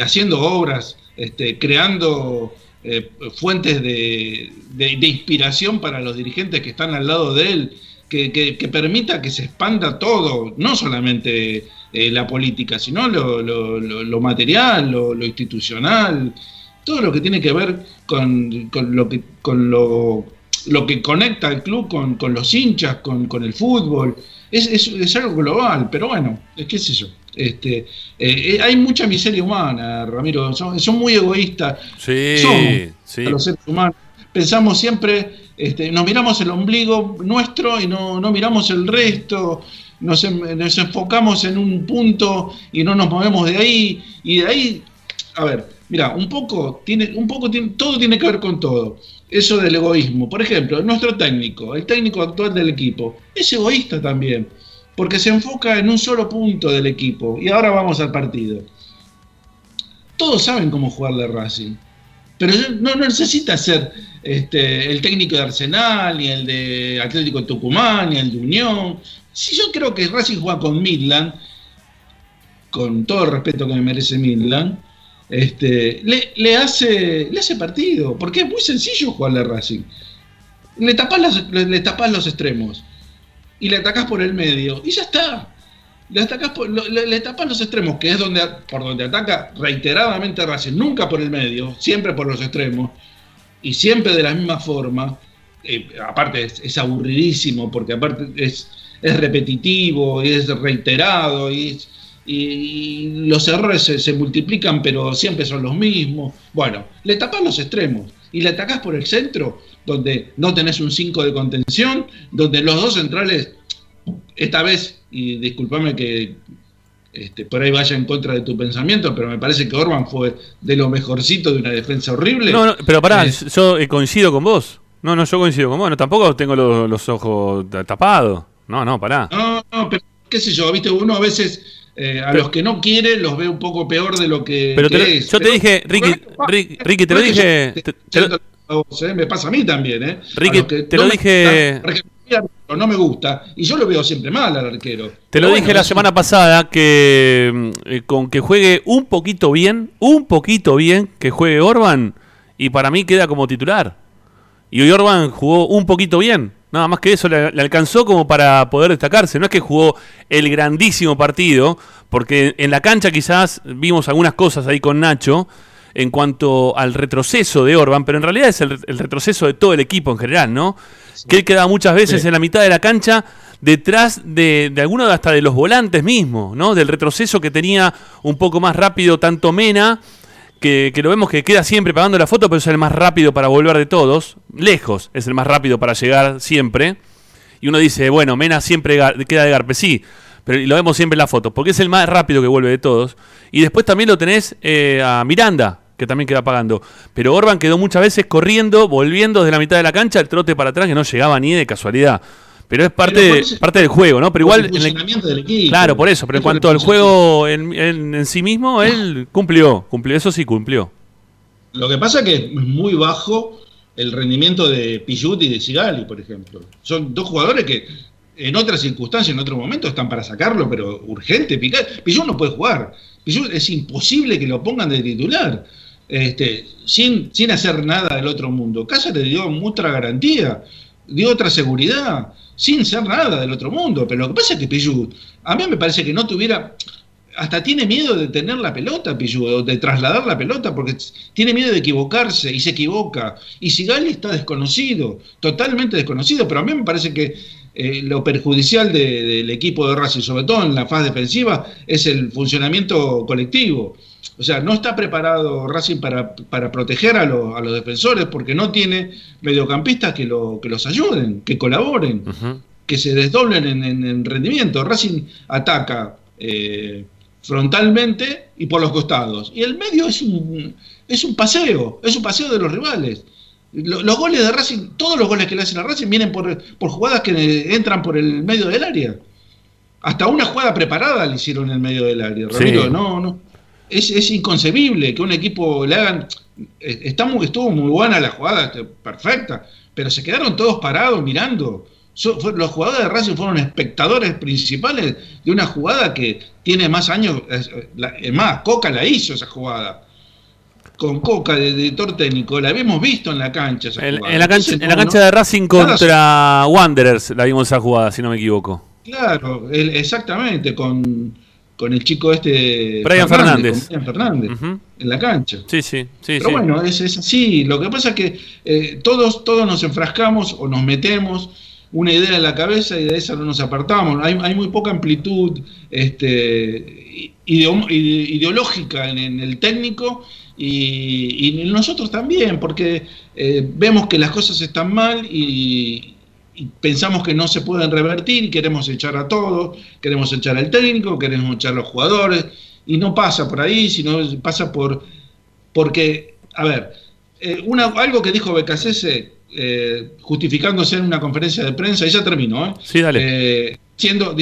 haciendo obras, este, creando eh, fuentes de, inspiración para los dirigentes que están al lado de él, que, permita que se expanda todo, no solamente eh, la política, sino lo, material, lo, institucional, todo lo que tiene que ver con, lo que con lo que conecta al club con, los hinchas, con, el fútbol. Es, es, es, algo global, pero bueno, qué sé yo. Este, eh, eh, hay mucha miseria humana, Ramiro. Son, son muy egoístas. Sí, Somos, sí. los seres humanos. Pensamos siempre, este, nos miramos el ombligo nuestro y no, no miramos el resto. Nos, nos enfocamos en un punto y no nos movemos de ahí. Y de ahí, a ver, mira, un poco tiene, un poco tiene, todo tiene que ver con todo. Eso del egoísmo. Por ejemplo, nuestro técnico, el técnico actual del equipo, es egoísta también porque se enfoca en un solo punto del equipo. Y ahora vamos al partido. Todos saben cómo jugarle Racing, pero no necesita ser este, el técnico de Arsenal, ni el de Atlético Tucumán, ni el de Unión. Si yo creo que Racing juega con Midland, con todo el respeto que me merece Midland, este, le, hace, le hace partido, porque es muy sencillo jugarle a Racing. Le tapas los extremos y le atacás por el medio y ya está. Le, atacás por, le, le tapas los extremos, que es donde, por donde ataca reiteradamente Racing, nunca por el medio, siempre por los extremos y siempre de la misma forma. Eh, aparte es, es, aburridísimo porque aparte es, es repetitivo es reiterado y, y, y los errores se, multiplican pero siempre son los mismos. Bueno, le tapas los extremos y le atacás por el centro donde no tenés un 5 de contención, donde los dos centrales, esta vez, y discúlpame que este, por ahí vaya en contra de tu pensamiento, pero me parece que Orban fue de lo mejorcito de una defensa horrible. No, no pero pará, eh, yo coincido con vos. No, no, yo coincido con vos. No, tampoco tengo los, los ojos tapados. No, no, pará. No, no, pero qué sé yo, viste, uno a veces eh, a pero, los que no quiere los ve un poco peor de lo que, pero que te, es. Yo te dije, Ricky, Ricky, Ricky, te lo dije. Te, te, ¿eh? me pasa a mí también, ¿eh? Ricky, te no lo dije. Gusta, no me gusta y yo lo veo siempre mal al arquero. Te Pero lo bueno, dije la semana un... pasada que eh, con que juegue un poquito bien, un poquito bien que juegue Orban y para mí queda como titular. Y hoy Orban jugó un poquito bien. Nada más que eso le, le, alcanzó como para poder destacarse. No es que jugó el grandísimo partido, porque en la cancha quizás vimos algunas cosas ahí con Nacho en cuanto al retroceso de Orban, pero en realidad es el, el retroceso de todo el equipo en general, ¿no? Sí. Que él quedaba muchas veces sí. en la mitad de la cancha detrás de, de algunos hasta de los volantes mismos, ¿no? Del retroceso que tenía un poco más rápido tanto Mena, que, lo vemos que queda siempre pagando la foto, pero es el más rápido para volver de todos, lejos es el más rápido para llegar siempre. Y uno dice, bueno, Mena siempre queda de garpe, sí, pero lo vemos siempre en la foto, porque es el más rápido que vuelve de todos. Y después también lo tenés eh, a Miranda, que también queda pagando. Pero Orban quedó muchas veces corriendo, volviendo desde la mitad de la cancha, el trote para atrás, que no llegaba ni de casualidad. Pero es parte, pero parte del juego, ¿no? Pero igual. El funcionamiento el, del equipo. Claro, por eso. Pero en cuanto al juego en, en, en, sí mismo, él cumplió, cumplió. Eso sí cumplió. Lo que pasa es que es muy bajo el rendimiento de Pichut y de Sigali, por ejemplo. Son dos jugadores que en otras circunstancias, en otro momento, están para sacarlo, pero urgente. Pichut no puede jugar. Pichut es imposible que lo pongan de titular. Este, sin, sin hacer nada del otro mundo. Cáceres dio mucha garantía, dio otra seguridad, sin ser nada del otro mundo. Pero lo que pasa es que Pichut, a mí me parece que no tuviera, hasta tiene miedo de tener la pelota, Pichut, o de trasladar la pelota, porque tiene miedo de equivocarse y se equivoca. Y Sigali está desconocido, totalmente desconocido, pero a mí me parece que eh, lo perjudicial de, del equipo de Racing, sobre todo en la fase defensiva, es el funcionamiento colectivo. O sea, no está preparado Racing para, para proteger a, lo, a, los defensores porque no tiene mediocampistas que, lo, que los ayuden, que colaboren, uh -huh. que se desdoblen en, en, en, rendimiento. Racing ataca eh, frontalmente y por los costados. Y el medio es un, es un paseo, es un paseo de los rivales. Los goles de Racing, todos los goles que le hacen a Racing vienen por, por jugadas que entran por el medio del área. Hasta una jugada preparada le hicieron en el medio del área. Ramiro, no, no es, es, inconcebible que un equipo le hagan. Está muy, estuvo muy buena la jugada, perfecta, pero se quedaron todos parados mirando. So, fue, los jugadores de Racing fueron espectadores principales de una jugada que tiene más años. Es más, Coca la hizo esa jugada. Con Coca de director técnico, la habíamos visto en la cancha. Esa en, en, la cancha, Entonces, en la cancha no, de Racing contra Wanderers la vimos esa jugada, si no me equivoco. Claro, el, exactamente, con con el chico este. Brian Fernández. con Brian Fernández en la cancha. Sí, sí, sí. Pero sí. bueno, es, es así. Lo que pasa es que eh, todos, todos nos enfrascamos o nos metemos una idea en la cabeza y de esa no nos apartamos. Hay, hay muy poca amplitud este, ideo- ide- ideológica en, en el técnico y, y nosotros también, porque eh, vemos que las cosas están mal y pensamos que no se pueden revertir queremos echar a todos, queremos echar al técnico, queremos echar a los jugadores y no pasa por ahí, sino pasa por porque, a ver, eh, una, algo que dijo Becasese, eh, justificándose en una conferencia de prensa, y ya terminó, ¿eh? Sí, dale. Eh, diciendo,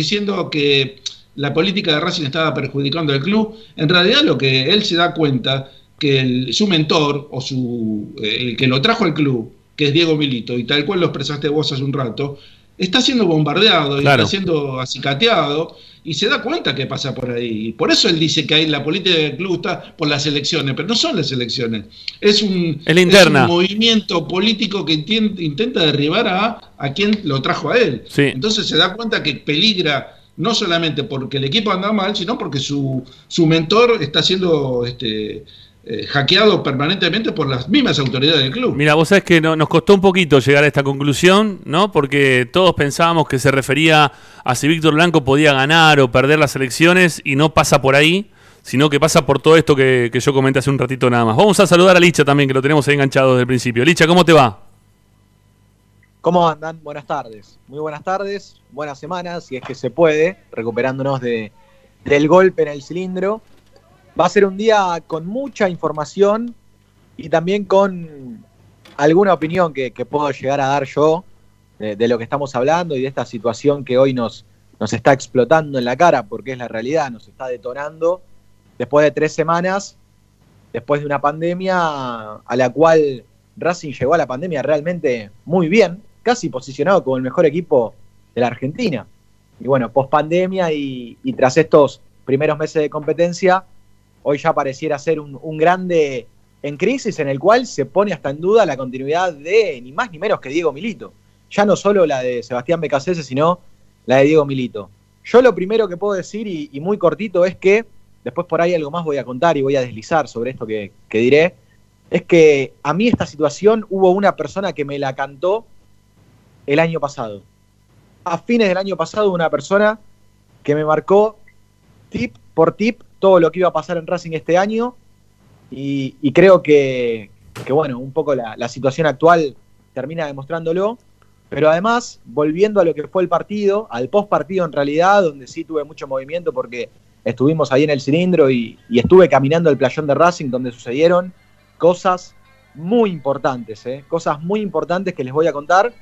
que la política de Racing estaba perjudicando al club, en realidad lo que él se da cuenta que el- su mentor o su eh, el que lo trajo al club, que es Diego Milito, y tal cual lo expresaste vos hace un rato, está siendo bombardeado y Claro. está siendo acicateado y se da cuenta que pasa por ahí. Por eso él dice que ahí la política del club está por las elecciones, pero no son las elecciones. Es un, Es un movimiento político que intenta derribar a, a quien lo trajo a él. Sí. Entonces se da cuenta que peligra no solamente porque el equipo anda mal, sino porque su, su mentor está siendo este, eh, hackeado permanentemente por las mismas autoridades del club. Mira, vos sabés que no- nos costó un poquito llegar a esta conclusión, ¿no? Porque todos pensábamos que se refería a si Víctor Blanco podía ganar o perder las elecciones y no pasa por ahí, sino que pasa por todo esto que, que yo comenté hace un ratito nada más. Vamos a saludar a Licha también, que lo tenemos ahí enganchado desde el principio. Licha, ¿cómo te va? ¿Cómo andan? Buenas tardes. Muy buenas tardes, buenas semanas, si es que se puede, recuperándonos de, del golpe en el cilindro. Va a ser un día con mucha información y también con alguna opinión que, que puedo llegar a dar yo de, lo que estamos hablando y de esta situación que hoy nos, nos está explotando en la cara, porque es la realidad, nos está detonando después de tres semanas, después de una pandemia a la cual Racing llegó a la pandemia realmente muy bien, casi posicionado como el mejor equipo de la Argentina. Y bueno, post pandemia y tras estos primeros meses de competencia, hoy ya pareciera ser un, grande en crisis en el cual se pone hasta en duda la continuidad de ni más ni menos que Diego Milito. Ya no solo la de Sebastián Becasese, sino la de Diego Milito. Yo lo primero que puedo decir, y, y muy cortito, es que, después por ahí algo más voy a contar y voy a deslizar sobre esto que, que diré, es que a mí esta situación hubo una persona que me la cantó el año pasado. A fines del año pasado, una persona que me marcó tip por tip todo lo que iba a pasar en Racing este año y, creo que, bueno, un poco la, situación actual termina demostrándolo. Pero además, volviendo a lo que fue el partido, al post partido en realidad, donde sí tuve mucho movimiento porque estuvimos ahí en el cilindro y, y estuve caminando el playón de Racing donde sucedieron cosas muy importantes, ¿eh? cosas muy importantes que les voy a contar.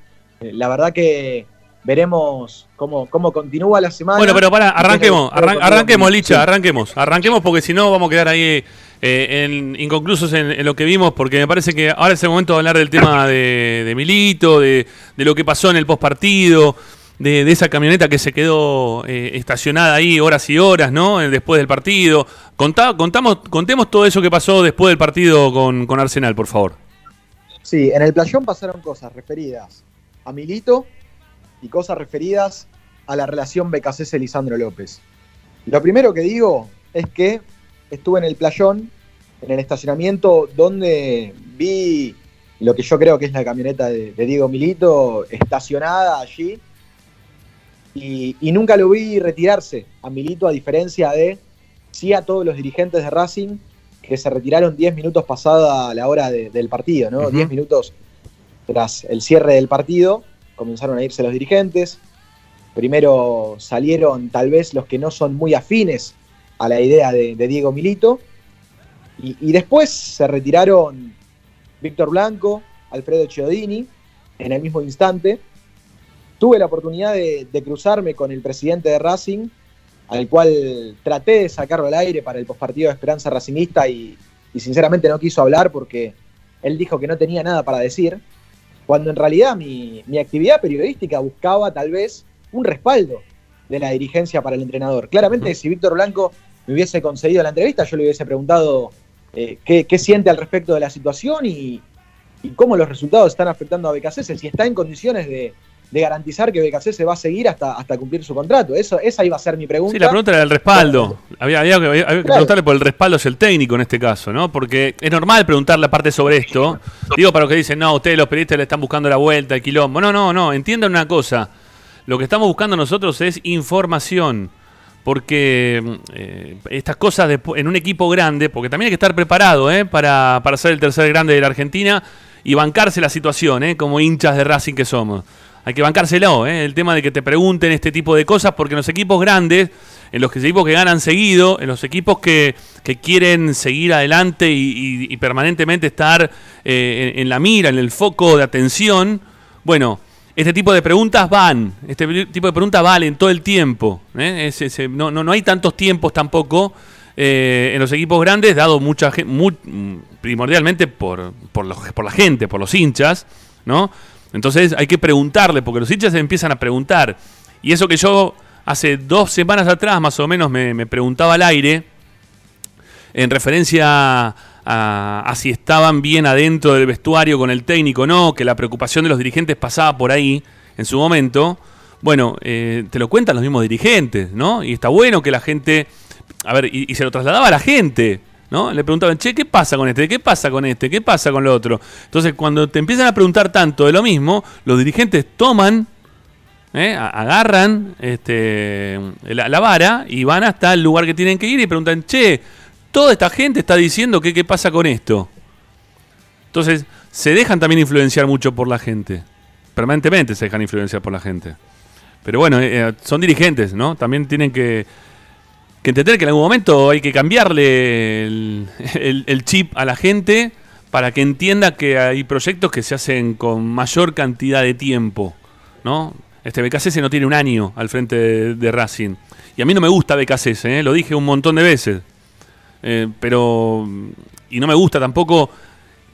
Eh, la verdad que veremos cómo, cómo continúa la semana. Bueno, pero para, arranquemos, arran- arranquemos, Licha, Sí. arranquemos, arranquemos porque si no vamos a quedar ahí eh, en- inconclusos en, en lo que vimos, porque me parece que ahora es el momento de hablar del tema de, de Milito, de, de lo que pasó en el postpartido, de, de esa camioneta que se quedó eh, estacionada ahí horas y horas, ¿no? Eh, Después del partido. Contá- contamos, contemos todo eso que pasó después del partido con, con Arsenal, por favor. Sí, en el playón pasaron cosas referidas a Milito y cosas referidas a la relación Becasese-Lisandro López. Lo primero que digo es que estuve en el playón, en el estacionamiento, donde vi lo que yo creo que es la camioneta de, de Diego Milito estacionada allí y, y nunca lo vi retirarse a Milito a diferencia de sí a todos los dirigentes de Racing que se retiraron 10 minutos pasada la hora de- del partido, ¿no? Ujú. 10 minutos tras el cierre del partido, comenzaron a irse los dirigentes. Primero salieron tal vez los que no son muy afines a la idea de, Diego Milito. Y, después se retiraron Víctor Blanco, Alfredo Chiodini, en el mismo instante. Tuve la oportunidad de, cruzarme con el presidente de Racing, al cual traté de sacarlo al aire para el postpartido de Esperanza Racingista y, y sinceramente no quiso hablar porque él dijo que no tenía nada para decir, cuando en realidad mi, mi actividad periodística buscaba tal vez un respaldo de la dirigencia para el entrenador. Claramente, si Víctor Blanco me hubiese concedido la entrevista, yo le hubiese preguntado eh, qué, qué siente al respecto de la situación y, y cómo los resultados están afectando a Becasese, si está en condiciones de, de garantizar que BKC se va a seguir hasta, hasta cumplir su contrato. Eso, esa iba a ser mi pregunta. Sí, la pregunta era el respaldo. Había, había que, había que Claro. preguntarle por el respaldo hacia el técnico en este caso, ¿no? Porque es normal preguntarle aparte sobre esto. Digo para los que dicen, no, ustedes los periodistas le están buscando la vuelta, el quilombo. No, no, no, entiendan una cosa. Lo que estamos buscando nosotros es información. Porque eh, estas cosas de- en un equipo grande, porque también hay que estar preparado ¿eh? para, para ser el tercer grande de la Argentina y bancarse la situación, ¿eh? como hinchas de Racing que somos. Hay que bancárselo, ¿eh? el tema de que te pregunten este tipo de cosas, porque en los equipos grandes, en los equipos que ganan seguido, en los equipos que, que quieren seguir adelante y, permanentemente estar eh, en, la mira, en el foco de atención, bueno, este tipo de preguntas van, este tipo de preguntas valen todo el tiempo. ¿eh? Es- no, no, no hay tantos tiempos tampoco eh, en los equipos grandes, dado mucha gen- mu- mm, primordialmente por, por, los- por la gente, por los hinchas, ¿no? Entonces hay que preguntarle, porque los hinchas se empiezan a preguntar. Y eso que yo hace dos semanas atrás, más o menos, me, preguntaba al aire, en referencia a, a si estaban bien adentro del vestuario con el técnico o no, que la preocupación de los dirigentes pasaba por ahí en su momento. Bueno, eh, te lo cuentan los mismos dirigentes, ¿no? Y está bueno que la gente. A ver, y, y se lo trasladaba a la gente, ¿no? Le preguntaban, che, ¿qué pasa con este? ¿Qué pasa con este? ¿Qué pasa con lo otro? Entonces, cuando te empiezan a preguntar tanto de lo mismo, los dirigentes toman ¿eh? Agarran este, la, la vara y van hasta el lugar que tienen que ir y preguntan, che, toda esta gente está diciendo que qué pasa con esto. Entonces, se dejan también influenciar mucho por la gente. Permanentemente se dejan influenciar por la gente. Pero bueno, eh, eh, son dirigentes, ¿no? También tienen que, que entender que en algún momento hay que cambiarle el, chip a la gente para que entienda que hay proyectos que se hacen con mayor cantidad de tiempo, ¿no? Este BKC no tiene un año al frente de, Racing. Y a mí no me gusta BKC, ¿eh? lo dije un montón de veces. Eh, pero. Y no me gusta tampoco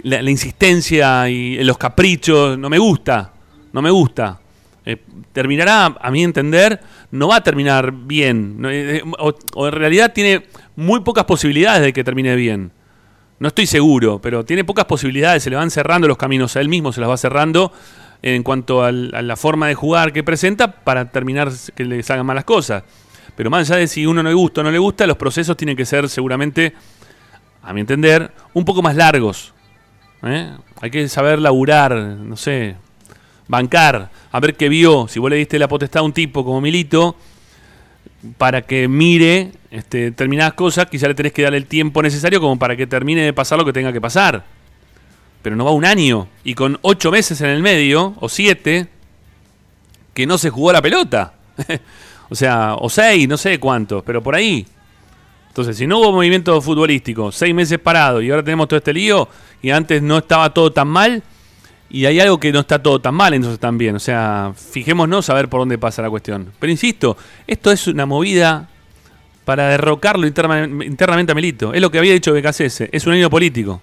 la insistencia y los caprichos. No me gusta. No me gusta. Eh, terminará, a mi entender, no va a terminar bien. No, eh, o, en realidad tiene muy pocas posibilidades de que termine bien. No estoy seguro, pero tiene pocas posibilidades. Se le van cerrando los caminos a él mismo, se las va cerrando en cuanto a la forma de jugar que presenta para terminar que le salgan malas cosas. Pero más allá de si uno no le gusta o no le gusta, los procesos tienen que ser seguramente, a mi entender, un poco más largos. ¿eh? Hay que saber laburar, no sé, bancar, a ver qué vio. Si vos le diste la potestad a un tipo como Milito, para que mire este, determinadas cosas, quizá le tenés que dar el tiempo necesario como para que termine de pasar lo que tenga que pasar. Pero no va un año y con ocho meses en el medio, o siete, que no se jugó la pelota. [LAUGHS] o sea, o seis, no sé cuántos, pero por ahí. Entonces, si no hubo movimiento futbolístico, seis meses parado y ahora tenemos todo este lío y antes no estaba todo tan mal y hay algo que no está todo tan mal entonces también. O sea, fijémonos a ver por dónde pasa la cuestión. Pero insisto, esto es una movida para derrocarlo interna- internamente a Melito. Es lo que había dicho BKCS. Es un año político.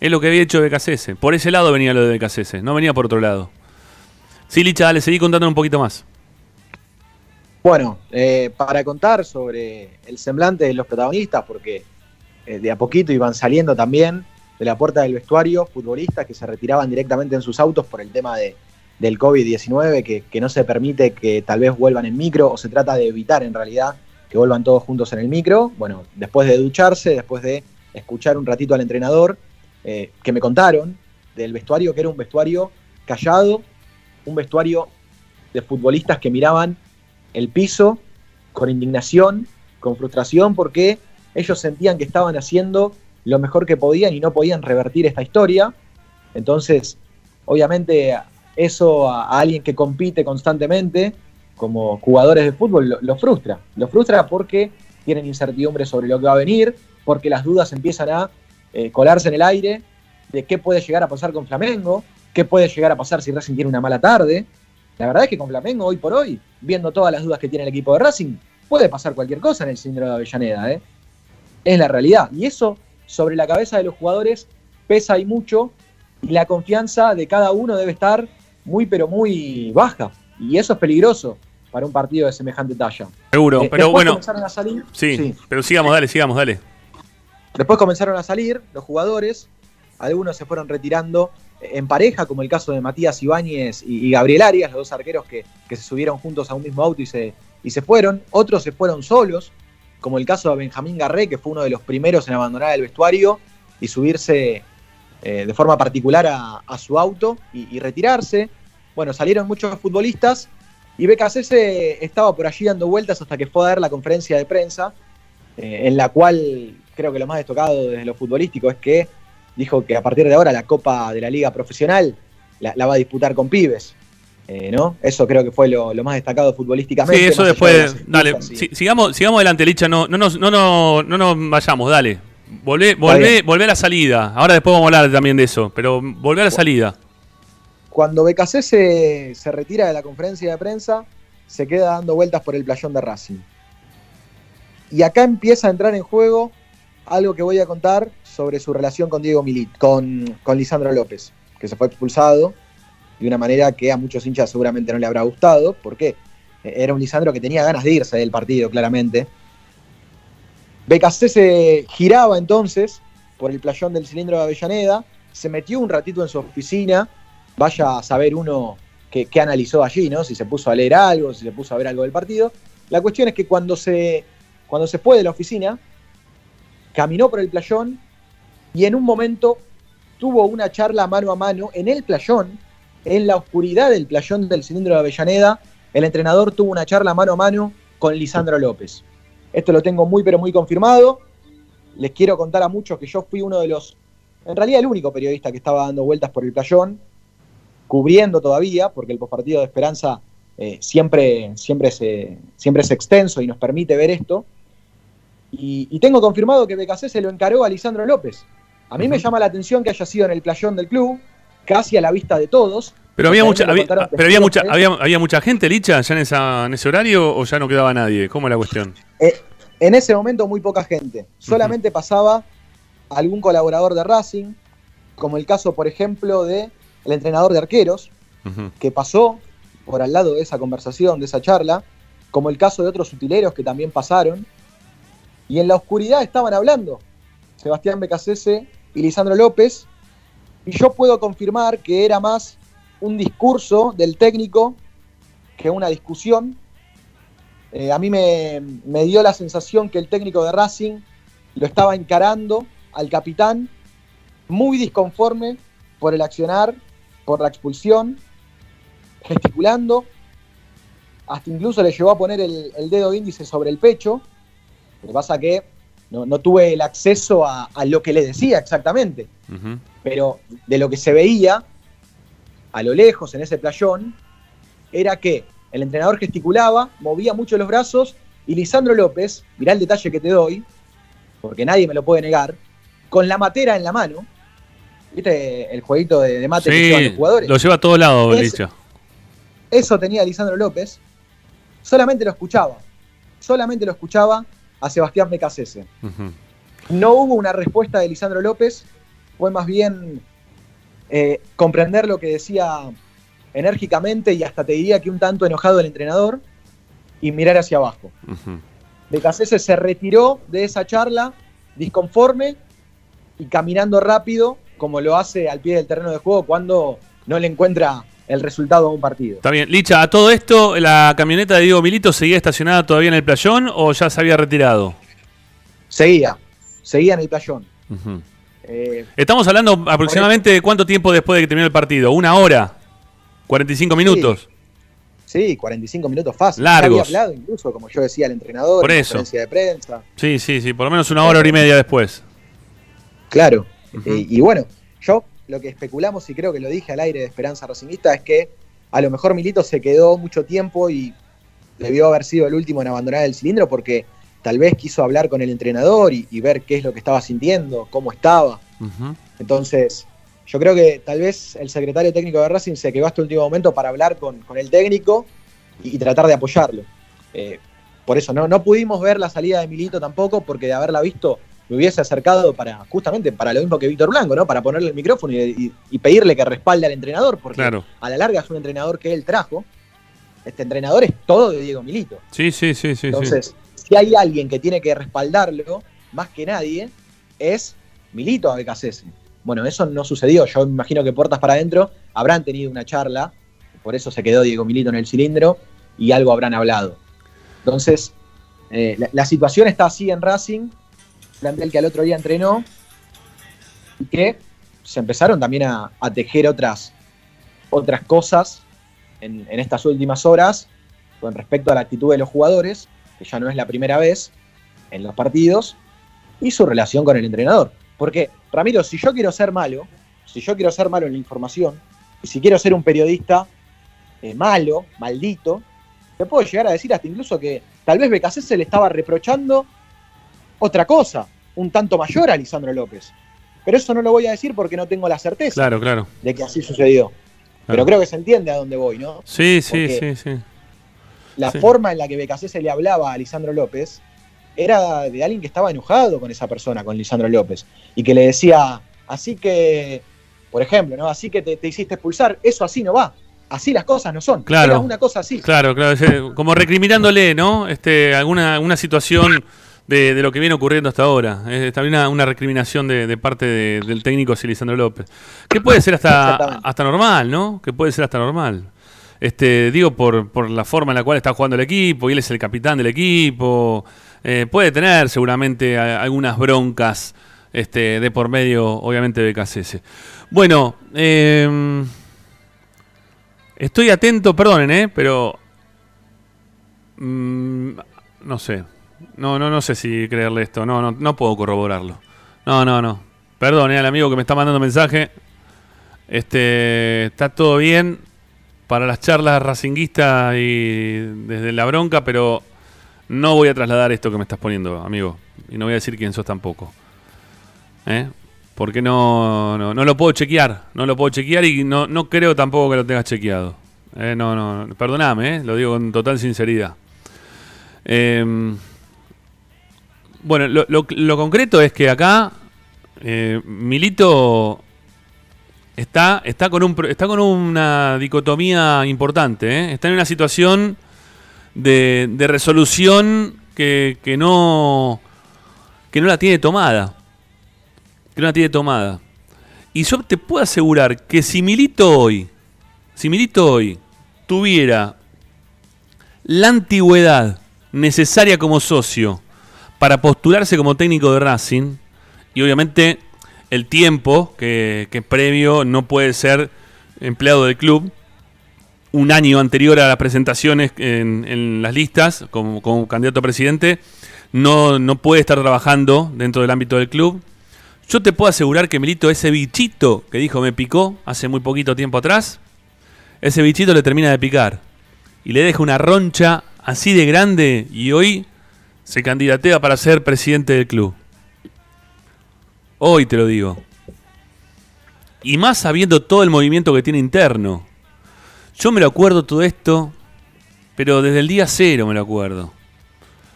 Es lo que había hecho BKCS. Por ese lado venía lo de BKCS, no venía por otro lado. Sí, Licha, dale, seguí contando un poquito más. Bueno, eh, para contar sobre el semblante de los protagonistas, porque eh, de a poquito iban saliendo también de la puerta del vestuario futbolistas que se retiraban directamente en sus autos por el tema de, del COVID-19, que, no se permite que tal vez vuelvan en micro, o se trata de evitar en realidad que vuelvan todos juntos en el micro. Bueno, después de ducharse, después de escuchar un ratito al entrenador, eh, que me contaron del vestuario, que era un vestuario callado, un vestuario de futbolistas que miraban el piso con indignación, con frustración, porque ellos sentían que estaban haciendo lo mejor que podían y no podían revertir esta historia. Entonces, obviamente, eso a, alguien que compite constantemente, como jugadores de fútbol, lo, lo frustra. Lo frustra porque tienen incertidumbre sobre lo que va a venir, porque las dudas empiezan a eh, colarse en el aire de qué puede llegar a pasar con Flamengo, qué puede llegar a pasar si Racing tiene una mala tarde. La verdad es que con Flamengo, hoy por hoy, viendo todas las dudas que tiene el equipo de Racing, puede pasar cualquier cosa en el síndrome de Avellaneda. ¿eh? Es la realidad. Y eso, sobre la cabeza de los jugadores, pesa y mucho. Y la confianza de cada uno debe estar muy, pero muy baja. Y eso es peligroso para un partido de semejante talla. Seguro, Eh, pero bueno, comenzaron a salir. sí, sí. pero sigamos, dale, sigamos, dale. Después comenzaron a salir los jugadores, algunos se fueron retirando en pareja, como el caso de Matías Ibáñez y, y Gabriel Arias, los dos arqueros que, que se subieron juntos a un mismo auto y se, y se fueron. Otros se fueron solos, como el caso de Benjamín Garré, que fue uno de los primeros en abandonar el vestuario y subirse eh, de forma particular a, su auto y, retirarse. Bueno, salieron muchos futbolistas y BKC estaba por allí dando vueltas hasta que fue a dar la conferencia de prensa, eh, en la cual creo que lo más destacado desde lo futbolístico es que dijo que a partir de ahora la Copa de la Liga Profesional la va a disputar con pibes. Eh, ¿no? Eso creo que fue lo, lo más destacado futbolísticamente. Sí, eso de después. Dale, excusas sigamos, sigamos adelante, Licha. No, no, nos- no, no, no nos vayamos, dale. Volvé, volvé, volvé a la salida. Ahora después vamos a hablar también de eso. Pero volvé a la salida. Cuando BKC se, se retira de la conferencia de prensa, se queda dando vueltas por el playón de Racing. Y acá empieza a entrar en juego algo que voy a contar sobre su relación con Diego Milit, con, con Lisandro López, que se fue expulsado de una manera que a muchos hinchas seguramente no le habrá gustado. ¿Por qué? Eh, Era un Lisandro que tenía ganas de irse del partido, claramente. BKC se giraba entonces por el playón del cilindro de Avellaneda, se metió un ratito en su oficina, vaya a saber uno qué, qué analizó allí, ¿no? Si se puso a leer algo, si se puso a ver algo del partido. La cuestión es que cuando se, cuando se fue de la oficina, caminó por el playón y en un momento tuvo una charla mano a mano en el playón, en la oscuridad del playón del cilindro de Avellaneda, el entrenador tuvo una charla mano a mano con Lisandro López. Esto lo tengo muy pero muy confirmado. Les quiero contar a muchos que yo fui uno de los, en realidad el único periodista que estaba dando vueltas por el playón, cubriendo todavía, porque el postpartido de Esperanza eh, siempre, siempre, se, siempre es extenso y nos permite ver esto. Y, y tengo confirmado que BKC se lo encaró a Lisandro López. A mí me llama la atención que haya sido en el playón del club, casi a la vista de todos. Pero había mucha, había, pero había mucha, había, había mucha gente, Licha, ya en, esa, en ese horario o ya no quedaba nadie. ¿Cómo es la cuestión? Eh, en ese momento muy poca gente. Solamente pasaba algún colaborador de Racing, como el caso, por ejemplo, de el entrenador de arqueros, que pasó por al lado de esa conversación, de esa charla, como el caso de otros utileros que también pasaron. Y en la oscuridad estaban hablando Sebastián Becasese y Lisandro López. Y yo puedo confirmar que era más un discurso del técnico que una discusión. Eh, a mí me, me dio la sensación que el técnico de Racing lo estaba encarando al capitán muy disconforme por el accionar, por la expulsión, gesticulando, hasta incluso le llevó a poner el, el dedo índice sobre el pecho. Lo que pasa que no, no tuve el acceso a, lo que le decía exactamente. Pero de lo que se veía a lo lejos en ese playón era que el entrenador gesticulaba, movía mucho los brazos y Lisandro López, mirá el detalle que te doy, porque nadie me lo puede negar, con la matera en la mano, ¿viste el jueguito de, de mate que llevan Sí, los jugadores? lo lleva a todos lados. Eso tenía Lisandro López. Solamente lo escuchaba. Solamente lo escuchaba a Sebastián Becasese. No hubo una respuesta de Lisandro López. Fue más bien eh, comprender lo que decía enérgicamente y hasta te diría que un tanto enojado el entrenador y mirar hacia abajo. Ujú. Becasese se retiró de esa charla disconforme y caminando rápido como lo hace al pie del terreno de juego cuando no le encuentra el resultado a un partido. Está bien. Licha, a todo esto, ¿la camioneta de Diego Milito seguía estacionada todavía en el playón o ya se había retirado? Seguía, seguía en el playón. Eh, Estamos hablando aproximadamente de cuánto tiempo después de que terminó el partido. ¿Una hora? ¿45 minutos? sí, 45 minutos fácil. Largos. Había hablado incluso, como yo decía, al entrenador, Por en eso. conferencia de prensa. Sí, sí, sí. Por lo menos una hora, hora y media después. Claro. Eh, y bueno, yo lo que especulamos, y creo que lo dije al aire de Esperanza Racingista, es que a lo mejor Milito se quedó mucho tiempo y debió haber sido el último en abandonar el cilindro porque tal vez quiso hablar con el entrenador y, y ver qué es lo que estaba sintiendo, cómo estaba. Entonces, yo creo que tal vez el secretario técnico de Racing se quedó hasta el último momento para hablar con, con el técnico y, y tratar de apoyarlo. Eh, por eso no, no pudimos ver la salida de Milito tampoco, porque de haberla visto me hubiese acercado para justamente para lo mismo que Víctor Blanco, ¿no? Para ponerle el micrófono y, y- y pedirle que respalde al entrenador, porque Claro. a la larga es un entrenador que él trajo. Este entrenador es todo de Diego Milito. Sí, sí, sí, sí. sí. Si hay alguien que tiene que respaldarlo, más que nadie, es Milito a Becasese. Bueno, eso no sucedió. Yo me imagino que puertas para adentro habrán tenido una charla, por eso se quedó Diego Milito en el cilindro y algo habrán hablado. Entonces, eh, la, situación está así en Racing, plantel que al otro día entrenó y que se empezaron también a, tejer otras, otras cosas en estas últimas horas con respecto a la actitud de los jugadores, que ya no es la primera vez en los partidos, y su relación con el entrenador. Porque, Ramiro, si yo quiero ser malo, si yo quiero ser malo en la información, y si quiero ser un periodista eh, malo, maldito, te puedo llegar a decir hasta incluso que tal vez Becasés se le estaba reprochando otra cosa, un tanto mayor a Lisandro López. Pero eso no lo voy a decir porque no tengo la certeza Claro, claro. de que así sucedió. Pero creo que se entiende a dónde voy, ¿no? Sí, sí, Porque- sí, sí. La Sí. forma en la que Becasés le hablaba a Lisandro López era de alguien que estaba enojado con esa persona, con Lisandro López, y que le decía, así que, por ejemplo, ¿no? Así que te, te hiciste expulsar, eso así no va, así las cosas no son. Claro. Era una cosa así. Claro, claro, eh, como recriminándole, ¿no? Este, alguna, alguna situación de, de lo que viene ocurriendo hasta ahora. Es también una, una recriminación de, de parte de- del técnico sí, Lisandro López. Que puede ser hasta, hasta normal, ¿no? Que puede ser hasta normal. Este, digo, por, por la forma en la cual está jugando el equipo, y él es el capitán del equipo. eh, puede tener seguramente algunas broncas este, de por medio, obviamente, de KCS. Bueno, eh, estoy atento, perdonen, ¿eh? Pero Mm, no sé. No, no, no sé si creerle esto. No, no, no puedo corroborarlo. No, no, no. Perdón, al amigo que me está mandando mensaje. Este, está todo bien para las charlas racinguistas y desde la bronca, pero no voy a trasladar esto que me estás poniendo, amigo. Y no voy a decir quién sos tampoco. ¿Eh? Porque no, no, no lo puedo chequear. No lo puedo chequear y no, no creo tampoco que lo tengas chequeado. Eh, no, no, perdoname, eh, lo digo con total sinceridad. Eh, bueno, lo, lo- lo concreto es que acá eh, Milito está, está, con un, está con una dicotomía importante. eh. Está en una situación de, de resolución que, que no, que no la tiene tomada. Que no la tiene tomada. Y yo te puedo asegurar que si Milito hoy, si Milito hoy tuviera la antigüedad necesaria como socio para postularse como técnico de Racing, y obviamente el tiempo que, que previo no puede ser empleado del club, un año anterior a las presentaciones en, las listas como, como candidato a presidente, no, no puede estar trabajando dentro del ámbito del club. Yo te puedo asegurar que Milito, ese bichito que dijo me picó hace muy poquito tiempo atrás, ese bichito le termina de picar y le deja una roncha así de grande y hoy se candidatea para ser presidente del club. Hoy te lo digo. Y más sabiendo todo el movimiento que tiene interno. Yo me lo acuerdo todo esto, pero desde el día cero me lo acuerdo.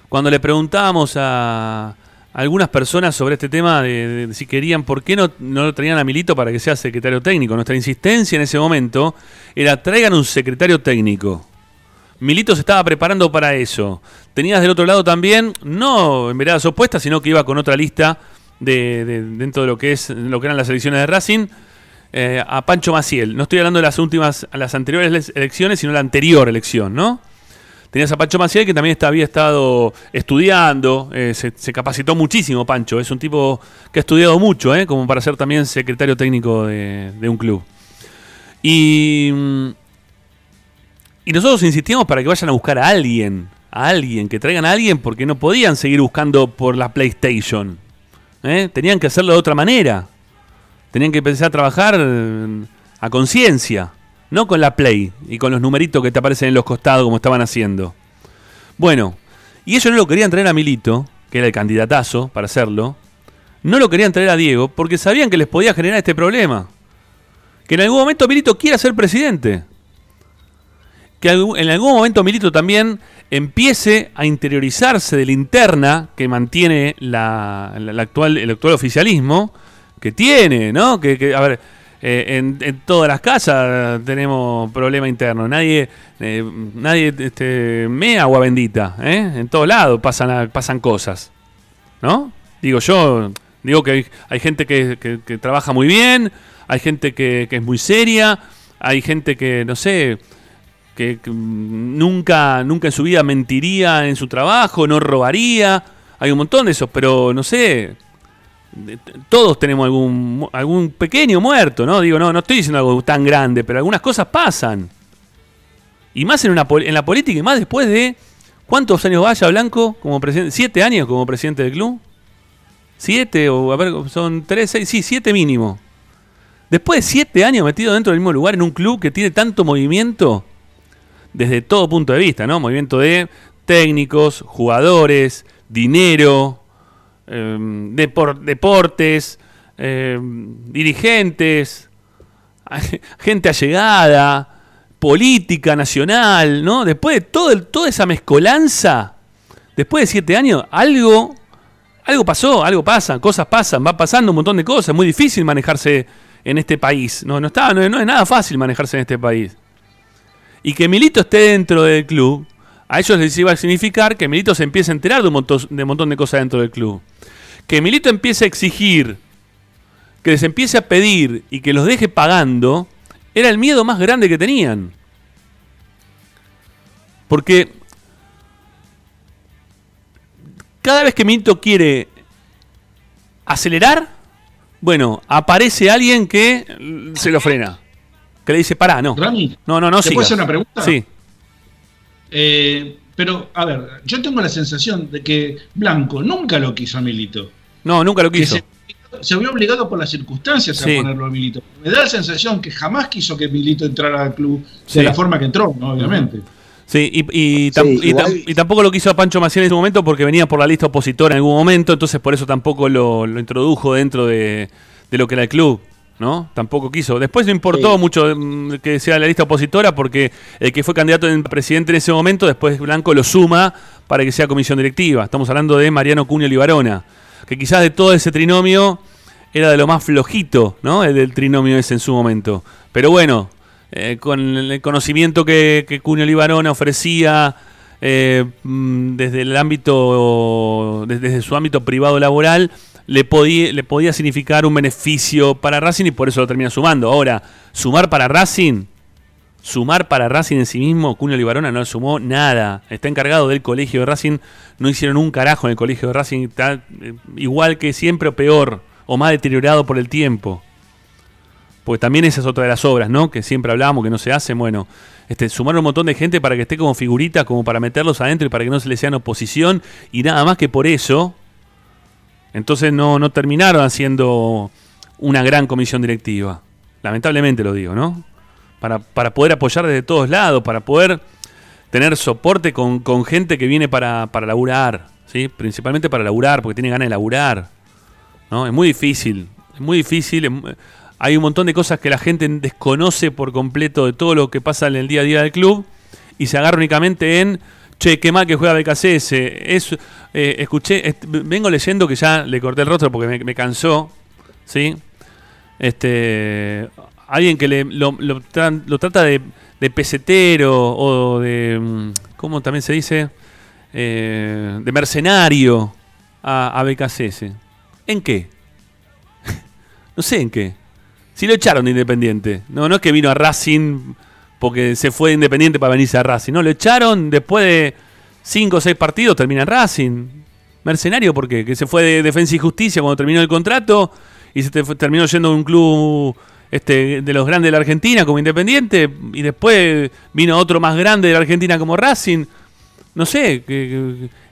Cuando le preguntábamos a algunas personas sobre este tema de, si querían, por qué no, no lo traían a Milito para que sea secretario técnico. Nuestra insistencia en ese momento era traigan un secretario técnico. Milito se estaba preparando para eso. Tenías del otro lado también, no en veradas opuestas, sino que iba con otra lista de, de- dentro de lo que es lo que eran las elecciones de Racing, eh, a Pancho Maciel. No estoy hablando de las últimas, las anteriores elecciones, sino la anterior elección, ¿no? Tenías a Pancho Maciel, que también había estado estudiando, eh, se, se capacitó muchísimo Pancho, es un tipo que ha estudiado mucho, ¿eh? como para ser también secretario técnico de, de un club. Y, mm, y nosotros insistíamos para que vayan a buscar a alguien, a alguien, que traigan a alguien, porque no podían seguir buscando por la PlayStation. ¿Eh? Tenían que hacerlo de otra manera. Tenían que empezar a trabajar eh, a conciencia, no con la Play y con los numeritos que te aparecen en los costados como estaban haciendo. Bueno, y ellos no lo querían traer a Milito, que era el candidatazo para hacerlo. No lo querían traer a Diego porque sabían que les podía generar este problema. Que en algún momento Milito quiera ser presidente. Que en algún momento Milito también empiece a interiorizarse de la interna que mantiene la, actual, el actual oficialismo, que tiene, ¿no? Que, que, a ver, eh, en, en todas las casas tenemos problema interno. Nadie, eh, nadie este, mea agua bendita, ¿eh? En todos lados pasan, pasan cosas, ¿no? Digo yo, Digo que hay, hay gente que, que- que trabaja muy bien, hay gente que, que es muy seria, hay gente que, no sé, que, nunca, nunca en su vida mentiría en su trabajo, no robaría. Hay un montón de esos, pero no sé. Todos tenemos algún, algún pequeño muerto, ¿no? Digo, no, no estoy diciendo algo tan grande, pero algunas cosas pasan. Y más en, una, en la política, y más después de. ¿Cuántos años vaya Blanco como presidente? ¿Siete años como presidente del club? ¿Siete? O a ver, son tres, seis, sí, siete mínimo. Después de siete años metido dentro del mismo lugar en un club que tiene tanto movimiento, desde todo punto de vista, ¿no? Movimiento de técnicos, jugadores, dinero, eh, depor- deportes, eh, dirigentes, [LAUGHS] gente allegada, política nacional, ¿no? Después de todo el- toda esa mezcolanza, después de siete años, algo, algo pasó, algo pasa, cosas pasan, va pasando un montón de cosas, es muy difícil manejarse en este país, no, no, está, no, no es nada fácil manejarse en este país. Y que Milito esté dentro del club, a ellos les iba a significar que Milito se empiece a enterar de un montón de, montón de cosas dentro del club. Que Milito empiece a exigir, que les empiece a pedir y que los deje pagando, era el miedo más grande que tenían. Porque cada vez que Milito quiere acelerar, bueno, aparece alguien que se lo frena. Que le dice, pará, no. Rami, No, no, no, ¿te puedo hacer una pregunta? Sí. Eh, pero, a ver, yo tengo la sensación de que Blanco nunca lo quiso a Milito. No, nunca lo quiso. se, se vio obligado por las circunstancias Sí. a ponerlo a Milito. Me da la sensación que jamás quiso que Milito entrara al club Sí. de la forma que entró, ¿no? obviamente. Sí, y, y tam- Sí, y igual- tam- y tampoco lo quiso a Pancho Maciel en ese momento porque venía por la lista opositora en algún momento, entonces por eso tampoco lo, lo introdujo dentro de, de lo que era el club, ¿no? Tampoco quiso. Después no importó Sí. mucho mm, que sea la lista opositora porque el que fue candidato en presidente en ese momento, después Blanco lo suma para que sea comisión directiva. Estamos hablando de Mariano Cunio Libarona, que quizás de todo ese trinomio era de lo más flojito, ¿no? El del trinomio ese en su momento. Pero bueno, eh, con el conocimiento que, que Cunio Libarona ofrecía eh, mm, desde el ámbito, desde, su ámbito privado laboral, le podía, significar un beneficio para Racing y por eso lo termina sumando. Ahora, sumar para Racing, sumar para Racing en sí mismo, Cunio Libarona no sumó nada. Está encargado del colegio de Racing, no hicieron un carajo en el colegio de Racing, eh, igual que siempre o peor, o más deteriorado por el tiempo. Porque también esa es otra de las obras, ¿no? Que siempre hablamos, que no se hacen. Bueno, este, sumar un montón de gente para que esté como figurita, como para meterlos adentro y para que no se les sea en oposición. Y nada más que por eso, entonces no, no terminaron haciendo una gran comisión directiva. Lamentablemente lo digo, ¿no? Para, para poder apoyar desde todos lados, para poder tener soporte con, con gente que viene para, para laburar, ¿sí? Principalmente para laburar, porque tiene ganas de laburar. ¿no? Es muy difícil, es muy difícil. es hay un montón de cosas que la gente desconoce por completo de todo lo que pasa en el día a día del club y se agarra únicamente en, che, qué mal que juega BKCS. Es, eh, escuché, vengo leyendo que ya le corté el rostro porque me, cansó, ¿sí? Este, alguien que le, lo, lo tra- lo trata de, pesetero o de, mm, ¿cómo también se dice? Eh, de mercenario a, a. ¿En qué? [LAUGHS] no sé en qué. Si lo echaron de Independiente. No, no es que vino a Racing porque se fue de Independiente para venirse a Racing. No, lo echaron después de 5 o 6 partidos, termina en Racing. Mercenario, ¿por qué? Que se fue de Defensa y Justicia cuando terminó el contrato y se terminó yendo a un club este, de los grandes de la Argentina como Independiente y después vino otro más grande de la Argentina como Racing. No sé,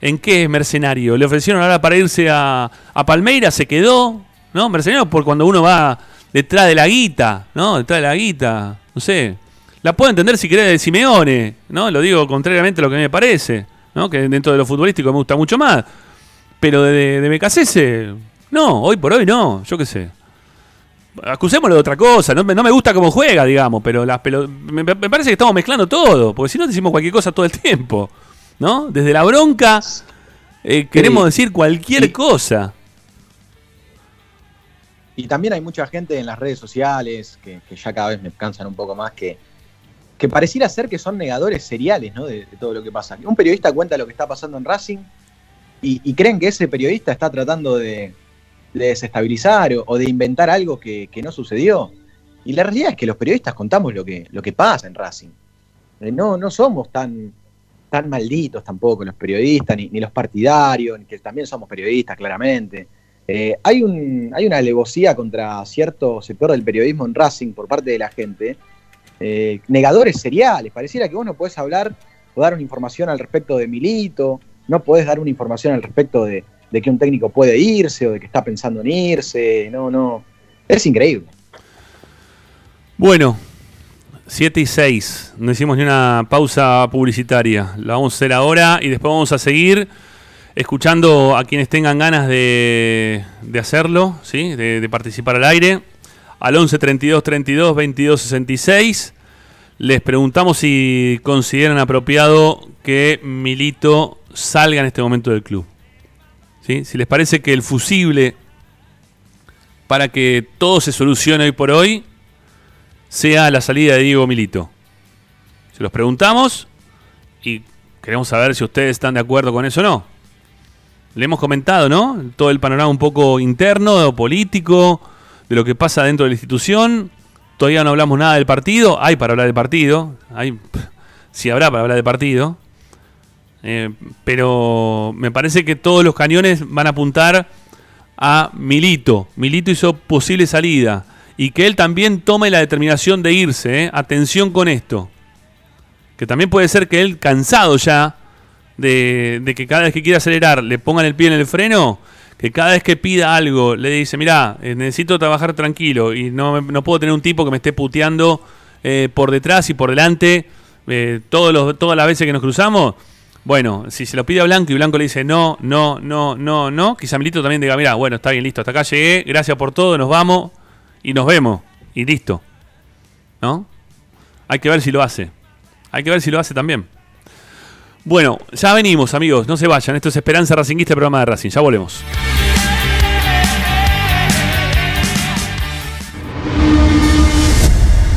¿en qué es mercenario? Le ofrecieron ahora para irse a, a Palmeiras, se quedó, ¿no? Mercenario por cuando uno va detrás de la guita, ¿no? Detrás de la guita, no sé. La puedo entender si querés de Simeone, ¿no? Lo digo contrariamente a lo que me parece, ¿no? Que dentro de lo futbolístico me gusta mucho más. Pero de, de BKCS, no, hoy por hoy no, yo qué sé. Acusémoslo de otra cosa, no me, no me gusta cómo juega, digamos, pero las pelo- me, me parece que estamos mezclando todo, porque si no decimos cualquier cosa todo el tiempo, ¿no? Desde la bronca eh, queremos decir cualquier cosa. Y también hay mucha gente en las redes sociales, que, ya cada vez me cansan un poco más, que, que pareciera ser que son negadores seriales ¿no? de, todo lo que pasa. Un periodista cuenta lo que está pasando en Racing y, creen que ese periodista está tratando de, de desestabilizar o, de inventar algo que, que no sucedió. Y la realidad es que los periodistas contamos lo que, lo que pasa en Racing. Eh, no, no somos tan, tan malditos tampoco los periodistas, ni, ni los partidarios, que también somos periodistas, claramente. Eh, hay, un, hay una alevosía contra cierto sector del periodismo en Racing por parte de la gente. eh, negadores seriales. Pareciera que vos no podés hablar o dar una información al respecto de Milito, no podés dar una información al respecto de, de que un técnico puede irse o de que está pensando en irse. No, no. Es increíble. Bueno, 7 y 6. No hicimos ni una pausa publicitaria. La vamos a hacer ahora y después vamos a seguir escuchando a quienes tengan ganas de, hacerlo, ¿sí? de, de participar al aire. Al 11 32 32 22 66. Les preguntamos si consideran apropiado que Milito salga en este momento del club. ¿Sí? Si les parece que el fusible para que todo se solucione hoy por hoy sea la salida de Diego Milito. Se los preguntamos y queremos saber si ustedes están de acuerdo con eso o no. Le hemos comentado, ¿no? Todo el panorama un poco interno, político, de lo que pasa dentro de la institución. Todavía no hablamos nada del partido. Hay para hablar del partido. Hay, sí habrá para hablar del partido. Eh, pero me parece que todos los cañones van a apuntar a Milito. Milito hizo posible salida. Y que él también tome la determinación de irse. ¿eh? Atención con esto. Que también puede ser que él, cansado ya de, de que cada vez que quiera acelerar le pongan el pie en el freno, que cada vez que pida algo le dice, mira, necesito trabajar tranquilo y no, no puedo tener un tipo que me esté puteando eh, por detrás y por delante eh, todos los, todas las veces que nos cruzamos. Bueno, si se lo pide a Blanco y Blanco le dice no, no, no, no, no, quizá Milito también diga, mira, bueno, está bien, listo, hasta acá llegué, gracias por todo, nos vamos y nos vemos y listo. ¿No? Hay que ver si lo hace. Hay que ver si lo hace también. Bueno, ya venimos, amigos, no se vayan. Esto es Esperanza Racinguista, el programa de Racing. Ya volvemos.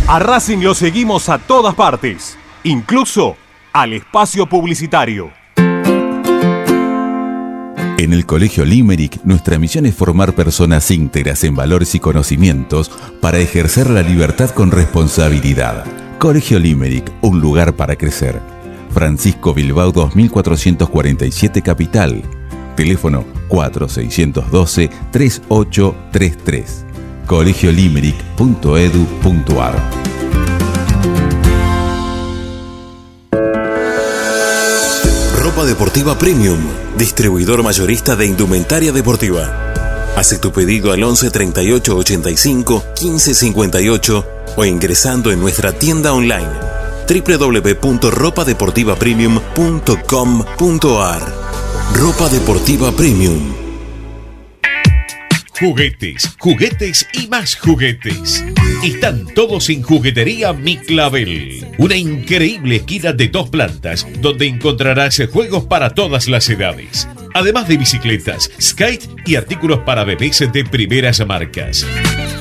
A Racing lo seguimos a todas partes, incluso al espacio publicitario. En el Colegio Limerick, nuestra misión es formar personas íntegras en valores y conocimientos para ejercer la libertad con responsabilidad. Colegio Limerick, un lugar para crecer. Francisco Bilbao 2447 Capital. Teléfono 4612-3833. colegiolimerick.edu.ar Ropa Deportiva Premium, distribuidor mayorista de indumentaria deportiva. Hace tu pedido al 11 38 85 15 58 o ingresando en nuestra tienda online www.ropadeportivapremium.com.ar Ropa Deportiva Premium. Juguetes, juguetes y más juguetes. Están todos en Juguetería Mi Clavel. Una increíble esquina de dos plantas donde encontrarás juegos para todas las edades. Además de bicicletas, skate y artículos para bebés de primeras marcas.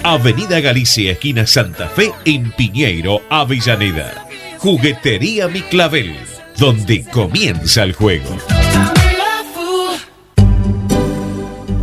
Avenida Galicia, esquina Santa Fe, en Piñeiro, Avellaneda. Juguetería Mi Clavel, donde comienza el juego.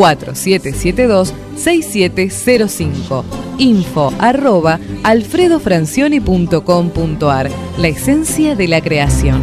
4772-6705. Info arroba alfredofrancioni.com.ar. La esencia de la creación.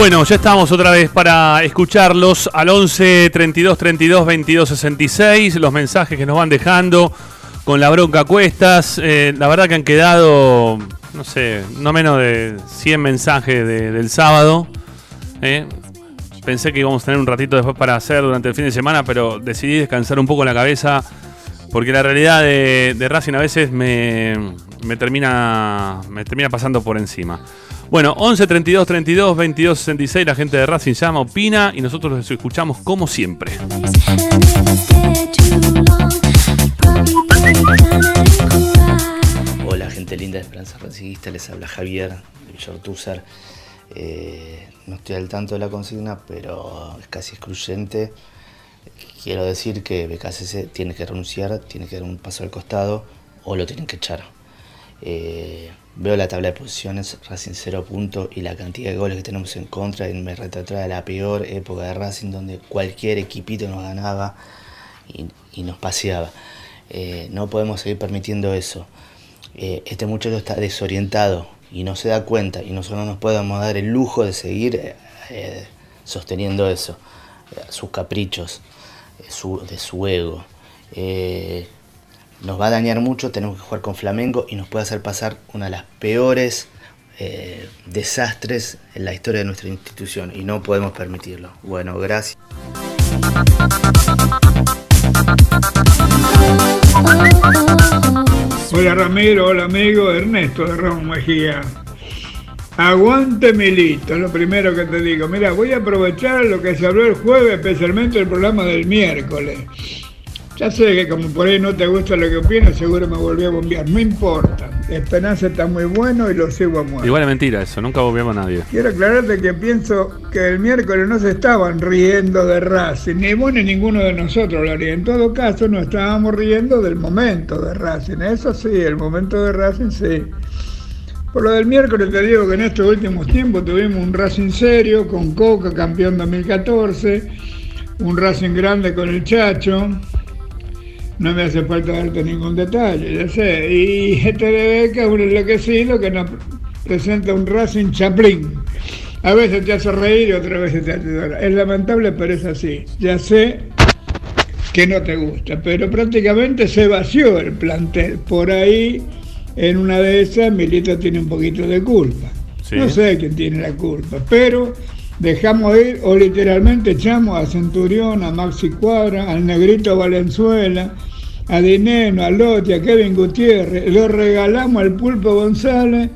Bueno, ya estamos otra vez para escucharlos al 11 32 32 22 66. Los mensajes que nos van dejando con la bronca a cuestas. Eh, la verdad que han quedado, no sé, no menos de 100 mensajes de- del sábado. eh. Pensé que íbamos a tener un ratito después para hacer durante el fin de semana, pero decidí descansar un poco la cabeza porque la realidad de, de Racing a veces me, me termina, me termina pasando por encima. Bueno, 11 32 32 22 66, la gente de Racing llama, opina y nosotros los escuchamos como siempre. Hola gente linda de Esperanza Ranciguista, les habla Javier de Villortúzar. Eh, no estoy al tanto de la consigna, pero es casi excluyente. Quiero decir que BKCC tiene que renunciar, tiene que dar un paso al costado o lo tienen que echar. Eh, veo la tabla de posiciones, Racing 0 puntos y la cantidad de goles que tenemos en contra y me retrotrae a la peor época de Racing donde cualquier equipito nos ganaba y, nos paseaba. Eh, no podemos seguir permitiendo eso. Eh, este muchacho está desorientado y no se da cuenta y nosotros no nos podemos dar el lujo de seguir eh, sosteniendo eso, sus caprichos, su- de su ego. Nos va a dañar mucho, tenemos que jugar con Flamengo y nos puede hacer pasar una de las peores eh, desastres en la historia de nuestra institución y no podemos permitirlo. Bueno, gracias. Hola Ramiro, hola amigo, Ernesto de Ramos Mejía. Aguante Milito, lo primero que te digo. Mira, voy a aprovechar lo que se habló el jueves, especialmente el programa del miércoles. Ya sé que como por ahí no te gusta lo que opinas, seguro me volví a bombear. No importa. Esperanza está muy bueno y lo sigo a muerte. Igual es mentira eso, nunca volvemos a nadie. Quiero aclararte que pienso que el miércoles no se estaban riendo de Racing, ni vos ni ninguno de nosotros lo haría. En todo caso, nos estábamos riendo del momento de Racing. Eso sí, el momento de Racing sí. Por lo del miércoles te digo que en estos últimos tiempos tuvimos un Racing serio con Coca, campeón 2014, un Racing grande con el Chacho. No me hace falta darte ningún detalle, ya sé. Y este de Beca es un enloquecido que nos presenta un Racing Chaplin. A veces te hace reír y otras veces te hace llorar. Es lamentable, pero es así. Ya sé que no te gusta, pero prácticamente se vació el plantel. Por ahí, en una de esas, Milito tiene un poquito de culpa. Sí. No sé quién tiene la culpa, pero dejamos ir o literalmente echamos a Centurión, a Maxi Cuadra, al Negrito Valenzuela, a Dineno, a Lotti, a Kevin Gutiérrez, lo regalamos al Pulpo González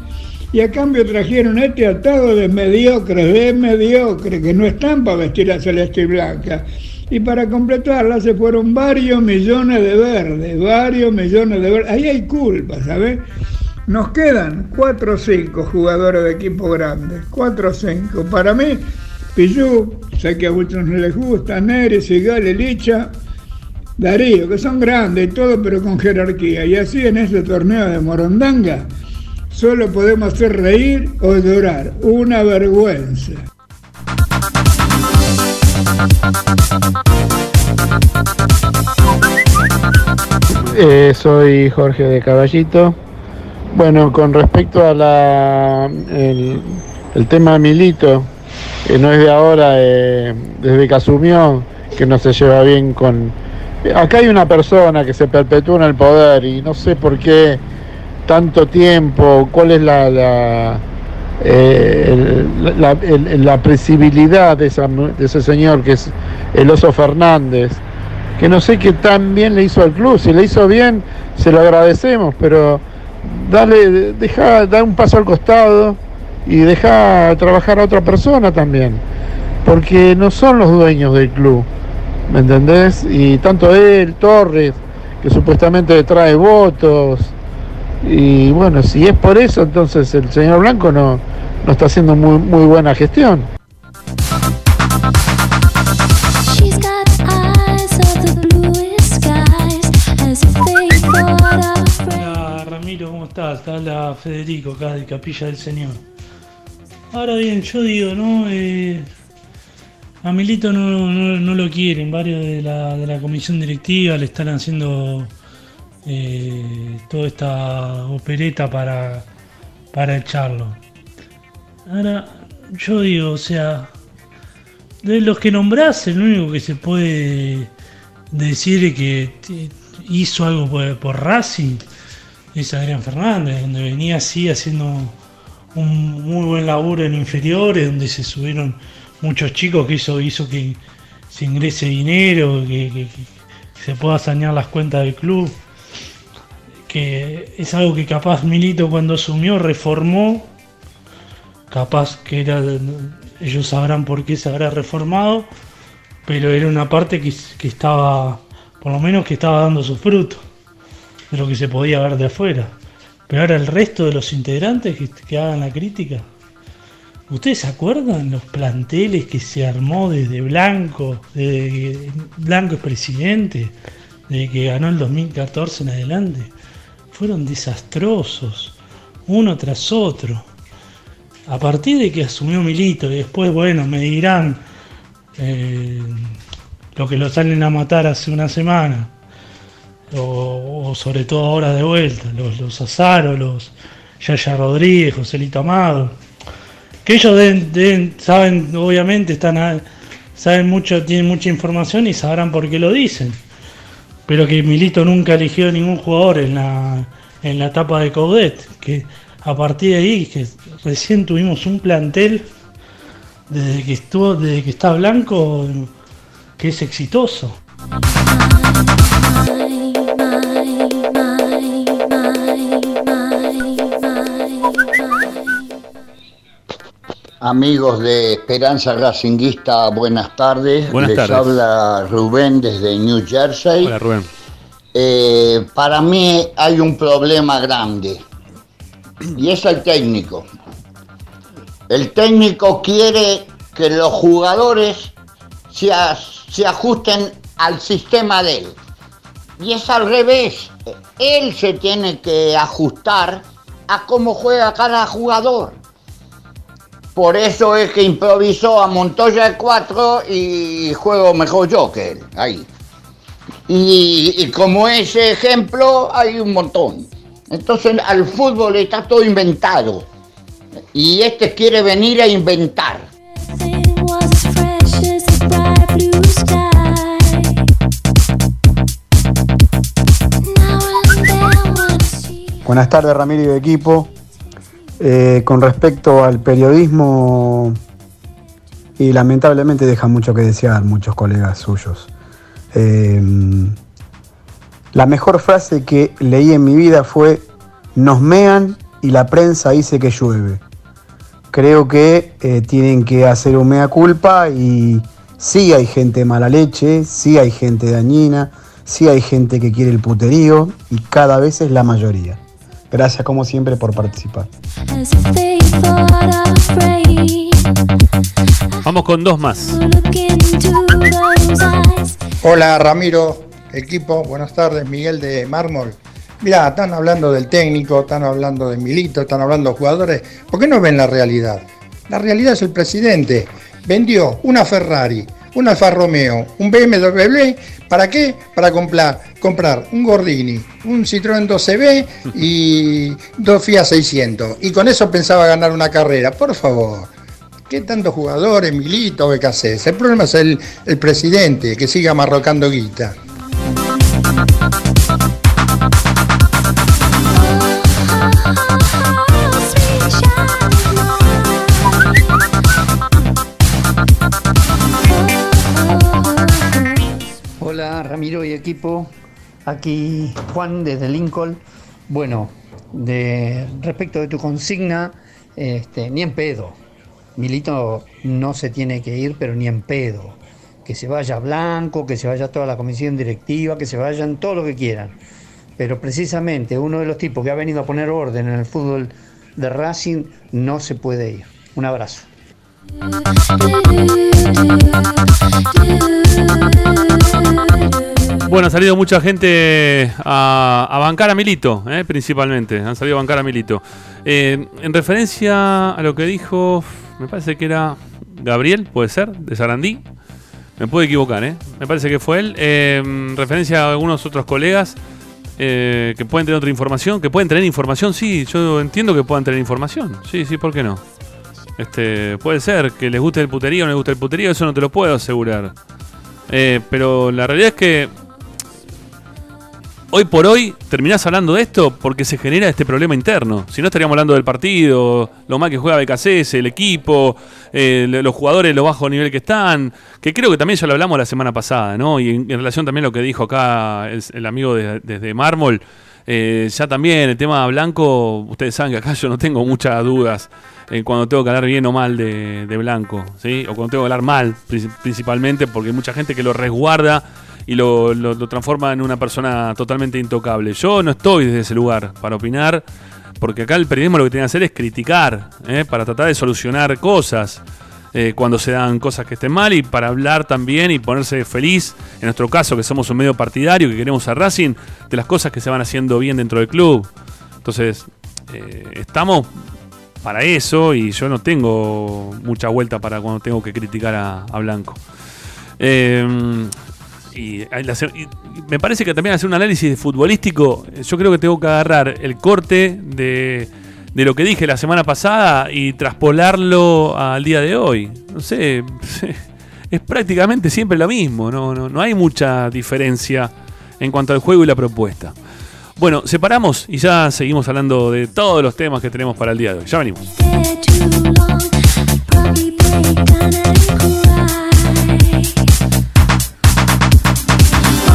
y a cambio trajeron este atado de mediocres, de mediocres, que no están para vestir a celeste y blanca. Y para completarla se fueron varios millones de verdes, varios millones de verdes. Ahí hay culpa, ¿sabes? Nos quedan 4 o 5 jugadores de equipo grande, 4 o 5. Para mí, Pillú, sé que a muchos no les gusta, Neri, Sigali, Licha, Darío, que son grandes y todo, pero con jerarquía. Y así en este torneo de Morondanga, solo podemos hacer reír o llorar. Una vergüenza. Eh, soy Jorge de Caballito. Bueno, con respecto a la el, tema Milito, que no es de ahora, eh, desde que asumió, que no se lleva bien con... Acá hay una persona que se perpetúa en el poder y no sé por qué tanto tiempo, cuál es la, la, eh, la, presibilidad de ese señor que es el oso Fernández. que no sé qué tan bien le hizo al club. Si le hizo bien, se lo agradecemos, pero dale, deja, da un paso al costado y deja trabajar a otra persona también, porque no son los dueños del club, ¿me entendés? Y tanto él, Torres, que supuestamente trae votos, y bueno, si es por eso, entonces el señor Blanco no, no está haciendo muy, muy buena gestión. Hola Ramiro, ¿cómo estás? Te habla Federico acá de Capilla del Señor. Ahora bien, yo digo, ¿no? Eh, a Milito no, no- no lo quieren, varios de la, de la comisión directiva le están haciendo eh, toda esta opereta para, para echarlo. Ahora, yo digo, o sea, de los que nombrás, el único que se puede decir que t- hizo algo por, por Racing es Adrián Fernández, donde venía así haciendo un muy buen laburo en inferiores, donde se subieron muchos chicos que eso hizo que se ingrese dinero, que, se pueda sanear las cuentas del club. Que es algo que capaz Milito cuando asumió reformó, capaz que era, ellos sabrán por qué se habrá reformado, pero era una parte que, estaba, por lo menos que estaba dando sus frutos, de lo que se podía ver de afuera. Pero ahora el resto de los integrantes que hagan la crítica. ¿Ustedes se acuerdan los planteles que se armó desde Blanco, desde que Blanco es presidente, desde que ganó el 2014 en adelante? Fueron desastrosos, uno tras otro. A partir de que asumió Milito y después, bueno, me dirán eh, lo que lo salen a matar hace una semana, o, sobre todo ahora de vuelta, los, los Azaro, los Yaya Rodríguez, Joselito Amado, que ellos saben, obviamente, están saben mucho, tienen mucha información y sabrán por qué lo dicen. Pero que Milito nunca eligió ningún jugador en la, en la etapa de Coudet, que a partir de ahí, que recién tuvimos un plantel desde que estuvo, desde que está blanco, que es exitoso. Amigos de Esperanza Racinguista, buenas tardes. Buenas Les tardes. habla Rubén desde New Jersey. Hola Rubén. Eh, para mí hay un problema grande y es el técnico. El técnico quiere que los jugadores se, as- se ajusten al sistema de él. Y es al revés. Él se tiene que ajustar a cómo juega cada jugador. Por eso es que improvisó a Montoya de 4 y juego mejor yo que él. Ahí. Y, y como ese ejemplo hay un montón. Entonces al fútbol está todo inventado. Y este quiere venir a inventar. Buenas tardes Ramiro y equipo. Eh, con respecto al periodismo, y lamentablemente deja mucho que desear muchos colegas suyos. Eh, la mejor frase que leí en mi vida fue, nos mean y la prensa dice que llueve. Creo que eh, tienen que hacer un mea culpa y sí hay gente mala leche, sí hay gente dañina, sí hay gente que quiere el puterío y cada vez es la mayoría. Gracias como siempre por participar. Vamos con dos más. Hola Ramiro, equipo, buenas tardes, Miguel de Mármol. Mirá, están hablando del técnico, están hablando de Milito, están hablando de jugadores. ¿Por qué no ven la realidad? La realidad es el presidente. Vendió una Ferrari, un Alfa Romeo, un BMW. ¿Para qué? Para comprar, comprar un Gordini, un Citroën 12B y [LAUGHS] dos Fiat 600. Y con eso pensaba ganar una carrera. Por favor. ¿Qué tantos jugadores, Milito, BKC? El problema es el, el presidente, que siga marrocando guita. Equipo, aquí Juan desde Lincoln. Bueno, de respecto de tu consigna, este, ni en pedo. Milito no se tiene que ir, pero ni en pedo. Que se vaya Blanco, que se vaya toda la comisión directiva, que se vayan todo lo que quieran. Pero precisamente uno de los tipos que ha venido a poner orden en el fútbol de Racing no se puede ir. Un abrazo. [LAUGHS] Bueno, ha salido mucha gente a, bancar a Milito, eh, principalmente. Han salido a bancar a Milito. Eh, en referencia a lo que dijo, me parece que era Gabriel, puede ser, de Sarandí. Me puedo equivocar, ¿eh? Me parece que fue él. Eh, en referencia a algunos otros colegas que pueden tener otra información, que pueden tener información, sí, yo entiendo que puedan tener información. Sí, sí, ¿por qué no? Este, puede ser que les guste el puterío o no les guste el puterío, eso no te lo puedo asegurar. Pero la realidad es que hoy por hoy terminás hablando de esto porque se genera este problema interno. Si no estaríamos hablando del partido, lo mal que juega BKCS, el equipo, eh, lo- los jugadores, lo bajo nivel que están, que creo que también ya lo hablamos la semana pasada, ¿no? Y en, relación también a lo que dijo acá el, amigo de- desde Mármol, eh, ya también el tema blanco, ustedes saben que acá yo no tengo muchas dudas en cuando tengo que hablar bien o mal de, de blanco, ¿sí? O cuando tengo que hablar mal, princi- principalmente, porque hay mucha gente que lo resguarda y lo, lo- transforma en una persona totalmente intocable. Yo no estoy desde ese lugar para opinar, porque acá el periodismo lo que tiene que hacer es criticar, ¿eh? para tratar de solucionar cosas. eh, cuando se dan cosas que estén mal y para hablar también y ponerse feliz, en nuestro caso que somos un medio partidario, que queremos a Racing, de las cosas que se van haciendo bien dentro del club. Entonces, eh, estamos para eso y yo no tengo mucha vuelta para cuando tengo que criticar a, a Blanco. Y, me parece que también hacer un análisis futbolístico, yo creo que tengo que agarrar el corte de, de lo que dije la semana pasada y traspolarlo al día de hoy. No sé, [LAUGHS] es prácticamente siempre lo mismo, no, no, no hay mucha diferencia en cuanto al juego y la propuesta. Bueno, separamos y ya seguimos hablando de todos los temas que tenemos para el día de hoy. Ya venimos.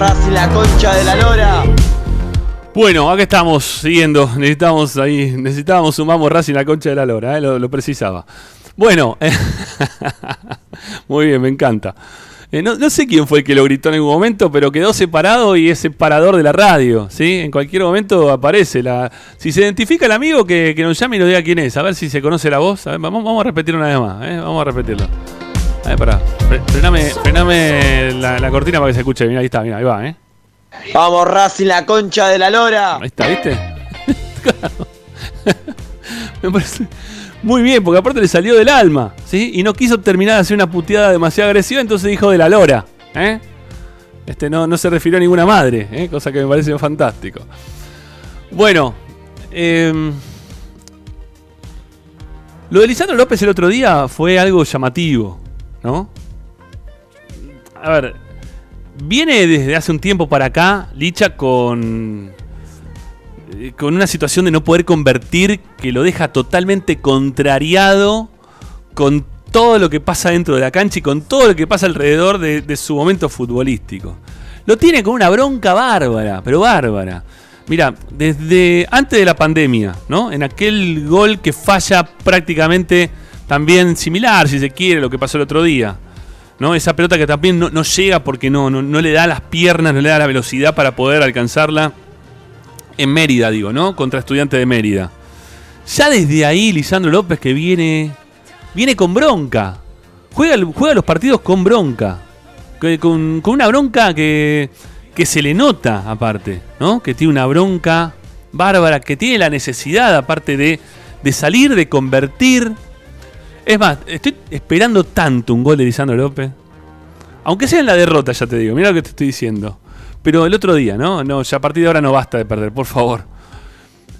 Racing, la concha de la lora. Bueno, acá estamos siguiendo. Necesitamos ahí, necesitábamos un Vamos Racing la concha de la lora, eh, lo, precisaba. Bueno, [LAUGHS] muy bien, me encanta. Eh, no, sé quién fue el que lo gritó en algún momento, pero quedó separado y es separador de la radio, ¿sí? En cualquier momento aparece. Si se identifica el amigo, que, nos llame y nos diga quién es. A ver si se conoce la voz. Vamos, vamos a repetirlo una vez más, ¿eh? Vamos a repetirlo. A ver, pará. Fre- Frename, frename la, la cortina para que se escuche. Mira, ahí está, mira, ahí va, ¿eh? Vamos, Racing, la concha de la lora. Ahí está, ¿viste? [LAUGHS] Me parece muy bien, porque aparte le salió del alma, ¿sí? Y no quiso terminar de hacer una puteada demasiado agresiva, entonces dijo de la lora, ¿eh? Este no, no se refirió a ninguna madre, ¿eh? cosa que me parece fantástico. Bueno, em, lo de Lisandro López el otro día fue algo llamativo, ¿no? A ver, viene desde hace un tiempo para acá Licha con eh, con una situación de no poder convertir que lo deja totalmente contrariado con todo lo que pasa dentro de la cancha y con todo lo que pasa alrededor de, de su momento futbolístico. Lo tiene con una bronca bárbara, pero bárbara. Mira, desde antes de la pandemia, ¿no? En aquel gol que falla prácticamente también similar, si se quiere, lo que pasó el otro día. ¿no? Esa pelota que también no, no llega porque no, no, no le da las piernas, no le da la velocidad para poder alcanzarla en Mérida, digo, ¿no? Contra estudiante de Mérida. Ya desde ahí, Lisandro López que viene viene con bronca. Juega, juega los partidos con bronca. Con, con una bronca que, que se le nota, aparte, ¿no? Que tiene una bronca bárbara, que tiene la necesidad, aparte de, de salir, de convertir. Es más, estoy esperando tanto un gol de Lisandro López. Aunque sea en la derrota, ya te digo, mira lo que te estoy diciendo. Pero el otro día, ¿no? No, ya a partir de ahora no basta de perder, por favor.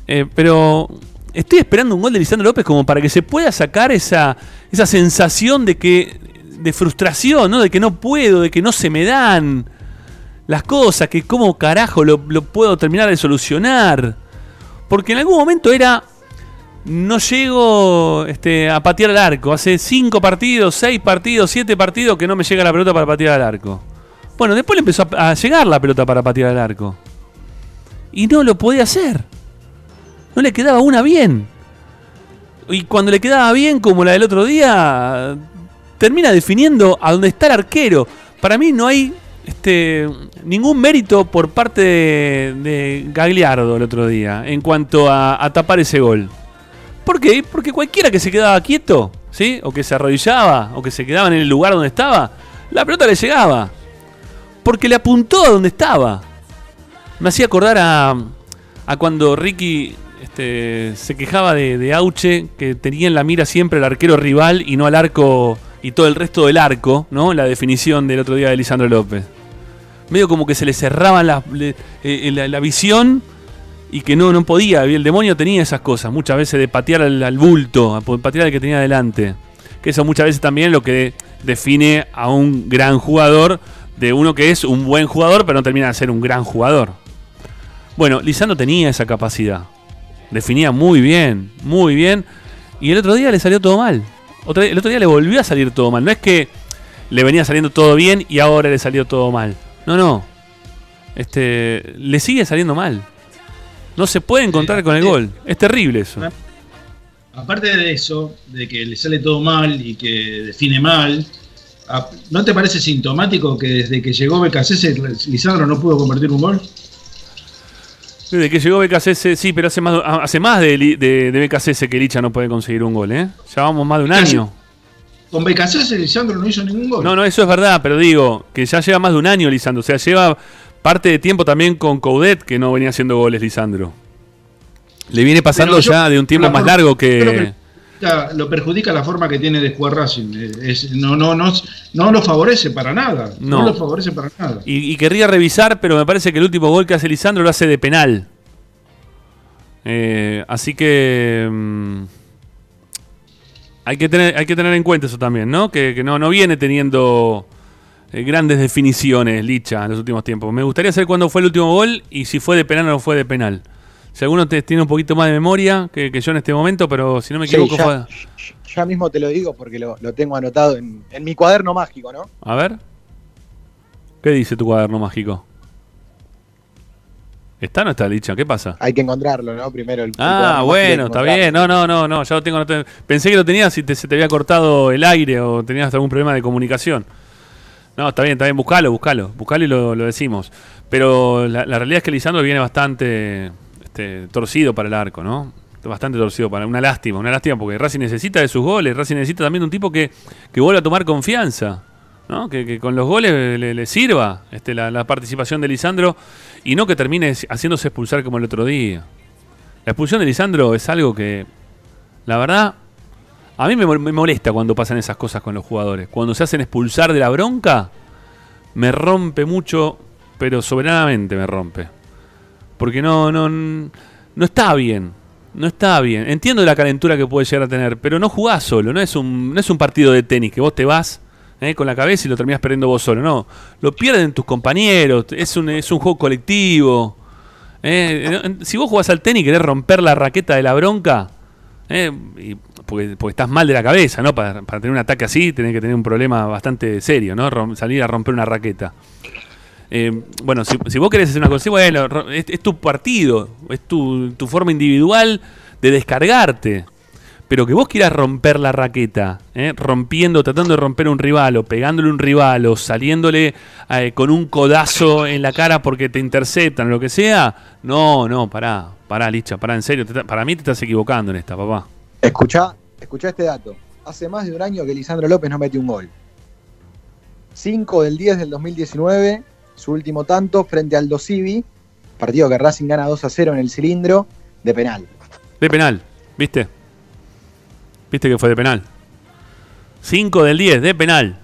Eh, pero estoy esperando un gol de Lisandro López como para que se pueda sacar esa, esa sensación de que. de frustración, ¿no? De que no puedo, de que no se me dan las cosas, que cómo carajo lo, lo puedo terminar de solucionar. Porque en algún momento era. No llego este, a patear al arco. Hace 5 partidos, 6 partidos, 7 partidos que no me llega la pelota para patear al arco. Bueno, después le empezó a, llegar la pelota para patear al arco. Y no lo podía hacer. No le quedaba una bien. Y cuando le quedaba bien, como la del otro día, termina definiendo a dónde está el arquero. Para mí no hay este, ningún mérito por parte de, de Gagliardo el otro día en cuanto a, a tapar ese gol. ¿Por qué? Porque cualquiera que se quedaba quieto, ¿sí? O que se arrodillaba, o que se quedaba en el lugar donde estaba, la pelota le llegaba. Porque le apuntó a donde estaba. Me hacía acordar a, a cuando Ricky este, se quejaba de, de Auche, que tenía en la mira siempre el arquero rival y no al arco y todo el resto del arco, ¿no? La definición del otro día de Lisandro López. Medio como que se le cerraba le- eh, la- la visión y que no, no podía. El demonio tenía esas cosas, muchas veces de patear al, bulto, a patear al que tenía delante. Que eso muchas veces también es lo que define a un gran jugador de uno que es un buen jugador, pero no termina de ser un gran jugador. Bueno, Lisandro tenía esa capacidad. Definía muy bien, muy bien. Y el otro día le salió todo mal. El otro día le volvió a salir todo mal. No es que le venía saliendo todo bien y ahora le salió todo mal. No, no. Este, le sigue saliendo mal. No se puede encontrar con el gol. Es terrible eso. Aparte de eso, de que le sale todo mal y que define mal, a- ¿no te parece sintomático que desde que llegó Becasese Lisandro no pudo convertir un gol? Desde que llegó BKCS, sí, pero hace más, hace más de, de, que Licha no puede conseguir un gol, ¿eh? Ya vamos más de un Casi. año. Con Becasese Lisandro no hizo ningún gol. No, no, eso es verdad, pero digo que ya lleva más de un año Lisandro. O sea, lleva parte de tiempo también con Coudet, que no venía haciendo goles Lisandro. Le viene pasando yo- ya de un tiempo más largo que. Lo perjudica la forma que tiene de jugar Racing. Eh, es- no, no, no, no lo favorece para nada. No, No. lo favorece para nada. Y, y querría revisar, pero me parece que el último gol que hace Lisandro lo hace de penal. Eh, así que. mm, hay, que tener, hay que tener en cuenta eso también, ¿no? Que, que no, no viene teniendo eh, grandes definiciones, Licha, en los últimos tiempos. Me gustaría saber cuándo fue el último gol y si fue de penal o no fue de penal. Si alguno te- tiene un poquito más de memoria que, que yo en este momento, pero si no me Sí, equivoco ya, fue. ya mismo te lo digo porque lo, lo tengo anotado en, en mi cuaderno mágico, ¿no? A ver. ¿Qué dice tu cuaderno mágico? ¿Está o no está, Licha? ¿Qué pasa? Hay que encontrarlo, ¿no? Primero el. Ah, bueno, está bien. No, no, no, no, ya lo tengo. no te- Pensé que lo tenías y te- se te había cortado el aire o tenías algún problema de comunicación. No, está bien, está bien, buscalo, buscalo, buscalo y lo, decimos. Pero la, realidad es que Lisandro viene bastante este, torcido para el arco, ¿no? Bastante torcido para una lástima, una lástima porque Racing necesita de sus goles, Racing necesita también de un tipo que, que vuelva a tomar confianza, ¿no? Que, con los goles le, le sirva este, la, la participación de Lisandro y no que termine haciéndose expulsar como el otro día. La expulsión de Lisandro es algo que, la verdad, a mí me, mol- me molesta cuando pasan esas cosas con los jugadores. Cuando se hacen expulsar de la bronca, me rompe mucho, pero soberanamente me rompe. Porque no, no, no está bien. No está bien. Entiendo la calentura que puede llegar a tener, pero no jugás solo. No es un, no es un partido de tenis que vos te vas eh, con la cabeza y lo terminás perdiendo vos solo. No. Lo pierden tus compañeros. Es un, es un juego colectivo. Eh, si vos jugás al tenis y querés romper la raqueta de la bronca, eh, y- porque, estás mal de la cabeza, ¿no? Para, tener un ataque así, tenés que tener un problema bastante serio, ¿no? Salir a romper una raqueta. Eh, bueno, si, vos querés hacer una cosa así, bueno, es, tu partido, es tu, forma individual de descargarte. Pero que vos quieras romper la raqueta, ¿eh? rompiendo, tratando de romper un rival, o pegándole un rival, o saliéndole eh, con un codazo en la cara porque te interceptan, o lo que sea, no, no, pará, pará, Licha, pará, en serio, para mí te estás equivocando en esta, papá. Escuchá, escuchá este dato. hace más de un año que Lisandro López no mete un gol. 5 del 10 del 2019, su último tanto frente al Dosivi, partido que Racing gana 2 a 0 en el cilindro, de penal. De penal, ¿viste? ¿Viste que fue de penal? 5 del 10, de penal.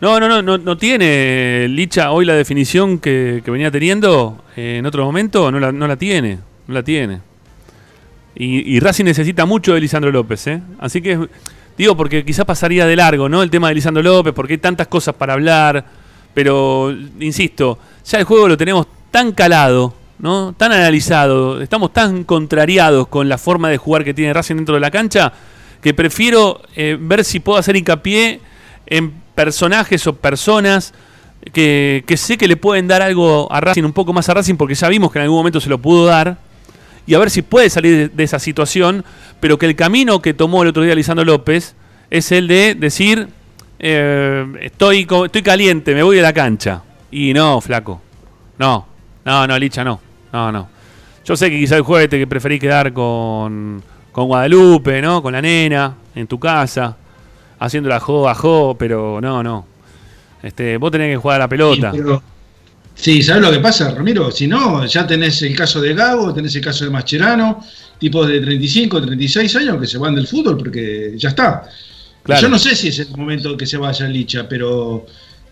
No, no, no, no, no tiene Licha hoy la definición que, venía teniendo eh, en otro momento, no la, no la tiene, no la tiene. Y, Racing necesita mucho de Lisandro López, ¿eh? Así que, digo, porque quizás pasaría de largo, ¿no? El tema de Lisandro López, porque hay tantas cosas para hablar, pero, insisto, ya el juego lo tenemos tan calado, ¿no? Tan analizado, estamos tan contrariados con la forma de jugar que tiene Racing dentro de la cancha, que prefiero eh, ver si puedo hacer hincapié en personajes o personas que, que sé que le pueden dar algo a Racing, un poco más a Racing, porque ya vimos que en algún momento se lo pudo dar, y a ver si puede salir de, de esa situación, pero que el camino que tomó el otro día Lisandro López es el de decir, eh, estoy, estoy caliente, me voy de la cancha. Y no, flaco, no, no, no, Licha, no, no, no. Yo sé que quizá el jueves te preferís quedar con, con Guadalupe, ¿no? Con la nena, en tu casa, haciendo la joda, jo, pero no, no. Este, vos tenés que jugar a la pelota. Sí, pero- Sí, ¿sabes lo que pasa, Ramiro? Si no, ya tenés el caso de Gago, tenés el caso de Mascherano, tipos de 35, 36 años que se van del fútbol porque ya está. Claro. Yo no sé si es el momento que se vaya Licha, pero.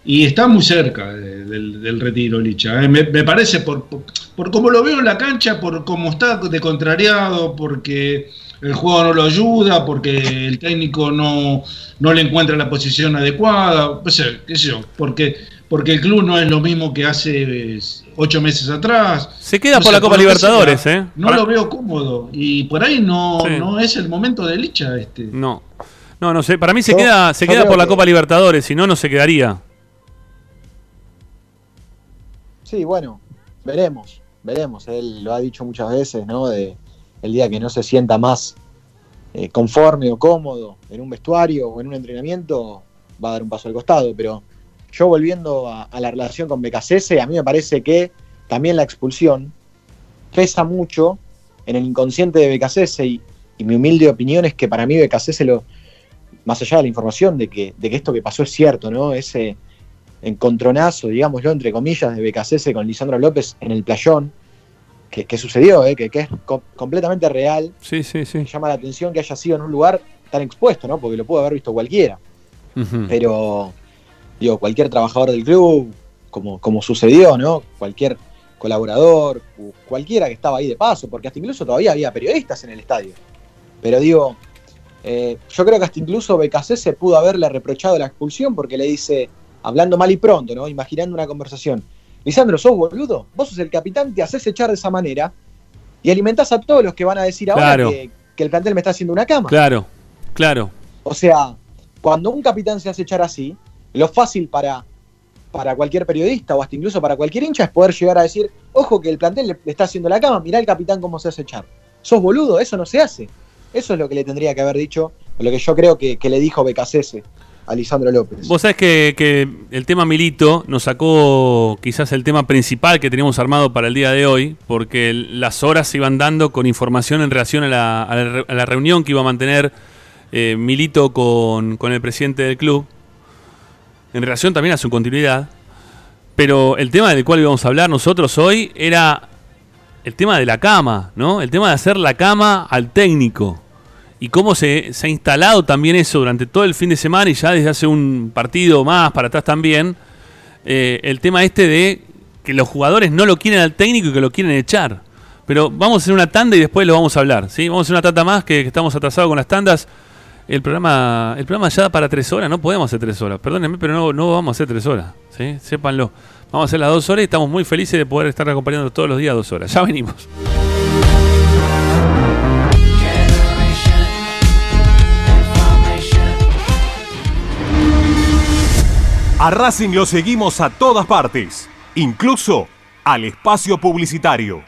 Y está muy cerca de- del, del retiro, Licha. ¿eh? Me, me parece, por, por, por cómo lo veo en la cancha, por cómo está de contrariado, porque el juego no lo ayuda, porque el técnico no, no le encuentra la posición adecuada, sé, qué sé yo, porque, porque el club no es lo mismo que hace eh, ocho meses atrás. Se queda No por la Copa Libertadores, sea, ¿eh? No Para- lo veo cómodo y por ahí no, Sí. no es el momento de Licha este. No. No, no sé. Para mí se Yo- queda, se queda por la que- Copa Libertadores, si no, no se quedaría. Sí, bueno, veremos, veremos. Él lo ha dicho muchas veces, ¿no? De el día que no se sienta más eh, conforme o cómodo en un vestuario o en un entrenamiento, va a dar un paso al costado. Pero yo volviendo a, a la relación con Becasese, a mí me parece que también la expulsión pesa mucho en el inconsciente de Becasese y, y mi humilde opinión es que para mí Becasese lo, más allá de la información de que, de que esto que pasó es cierto, ¿no? Ese encontronazo, digámoslo, entre comillas, de Becasese con Lisandro López en el playón, que, que sucedió, ¿eh? que, que es co- completamente real. Sí, sí, sí. Llama la atención que haya sido en un lugar tan expuesto, ¿no? Porque lo pudo haber visto cualquiera. Pero, digo, cualquier trabajador del club, como, como sucedió, ¿no? Cualquier colaborador, cu- cualquiera que estaba ahí de paso, porque hasta incluso todavía había periodistas en el estadio. Pero digo, eh, yo creo que hasta incluso BKC se pudo haberle reprochado la expulsión porque le dice, hablando mal y pronto, ¿no? Imaginando una conversación. Lisandro, sos boludo, vos sos el capitán, te haces echar de esa manera y alimentás a todos los que van a decir ahora Claro. que, que el plantel me está haciendo una cama. Claro, claro. O sea, cuando un capitán se hace echar así, lo fácil para, para cualquier periodista o hasta incluso para cualquier hincha es poder llegar a decir, ojo que el plantel le, está haciendo la cama, mirá el capitán cómo se hace echar. Sos boludo, eso no se hace. Eso es lo que le tendría que haber dicho, lo que yo creo que, que le dijo Becasese a Lisandro López. Vos sabés que, que el tema Milito nos sacó quizás el tema principal que teníamos armado para el día de hoy, porque las horas se iban dando con información en relación a la, la reunión que iba a mantener eh, Milito con, con el presidente del club, en relación también a su continuidad. Pero el tema del cual íbamos a hablar nosotros hoy era el tema de la cama, ¿no? El tema de hacer la cama al técnico. Y cómo se, se ha instalado también eso durante todo el fin de semana y ya desde hace un partido más para atrás también. eh, el tema este de que los jugadores no lo quieren al técnico y que lo quieren echar. Pero vamos a hacer una tanda y después lo vamos a hablar. ¿sí? Vamos a hacer una tanda más que, que estamos atrasados con las tandas. El programa, el programa ya da para tres horas, no podemos hacer tres horas. Perdónenme, pero no, vamos a hacer tres horas. ¿sí? Sépanlo. Vamos a hacer las dos horas y estamos muy felices de poder estar acompañando todos los días dos horas. Ya venimos. A Racing lo seguimos a todas partes, incluso al espacio publicitario.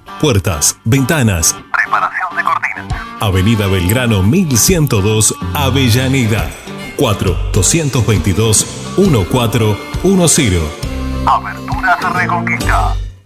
Puertas, ventanas. Preparación de cortinas. Avenida Belgrano 1102, Avellaneda. 4 222 1410. Aberturas Reconquista.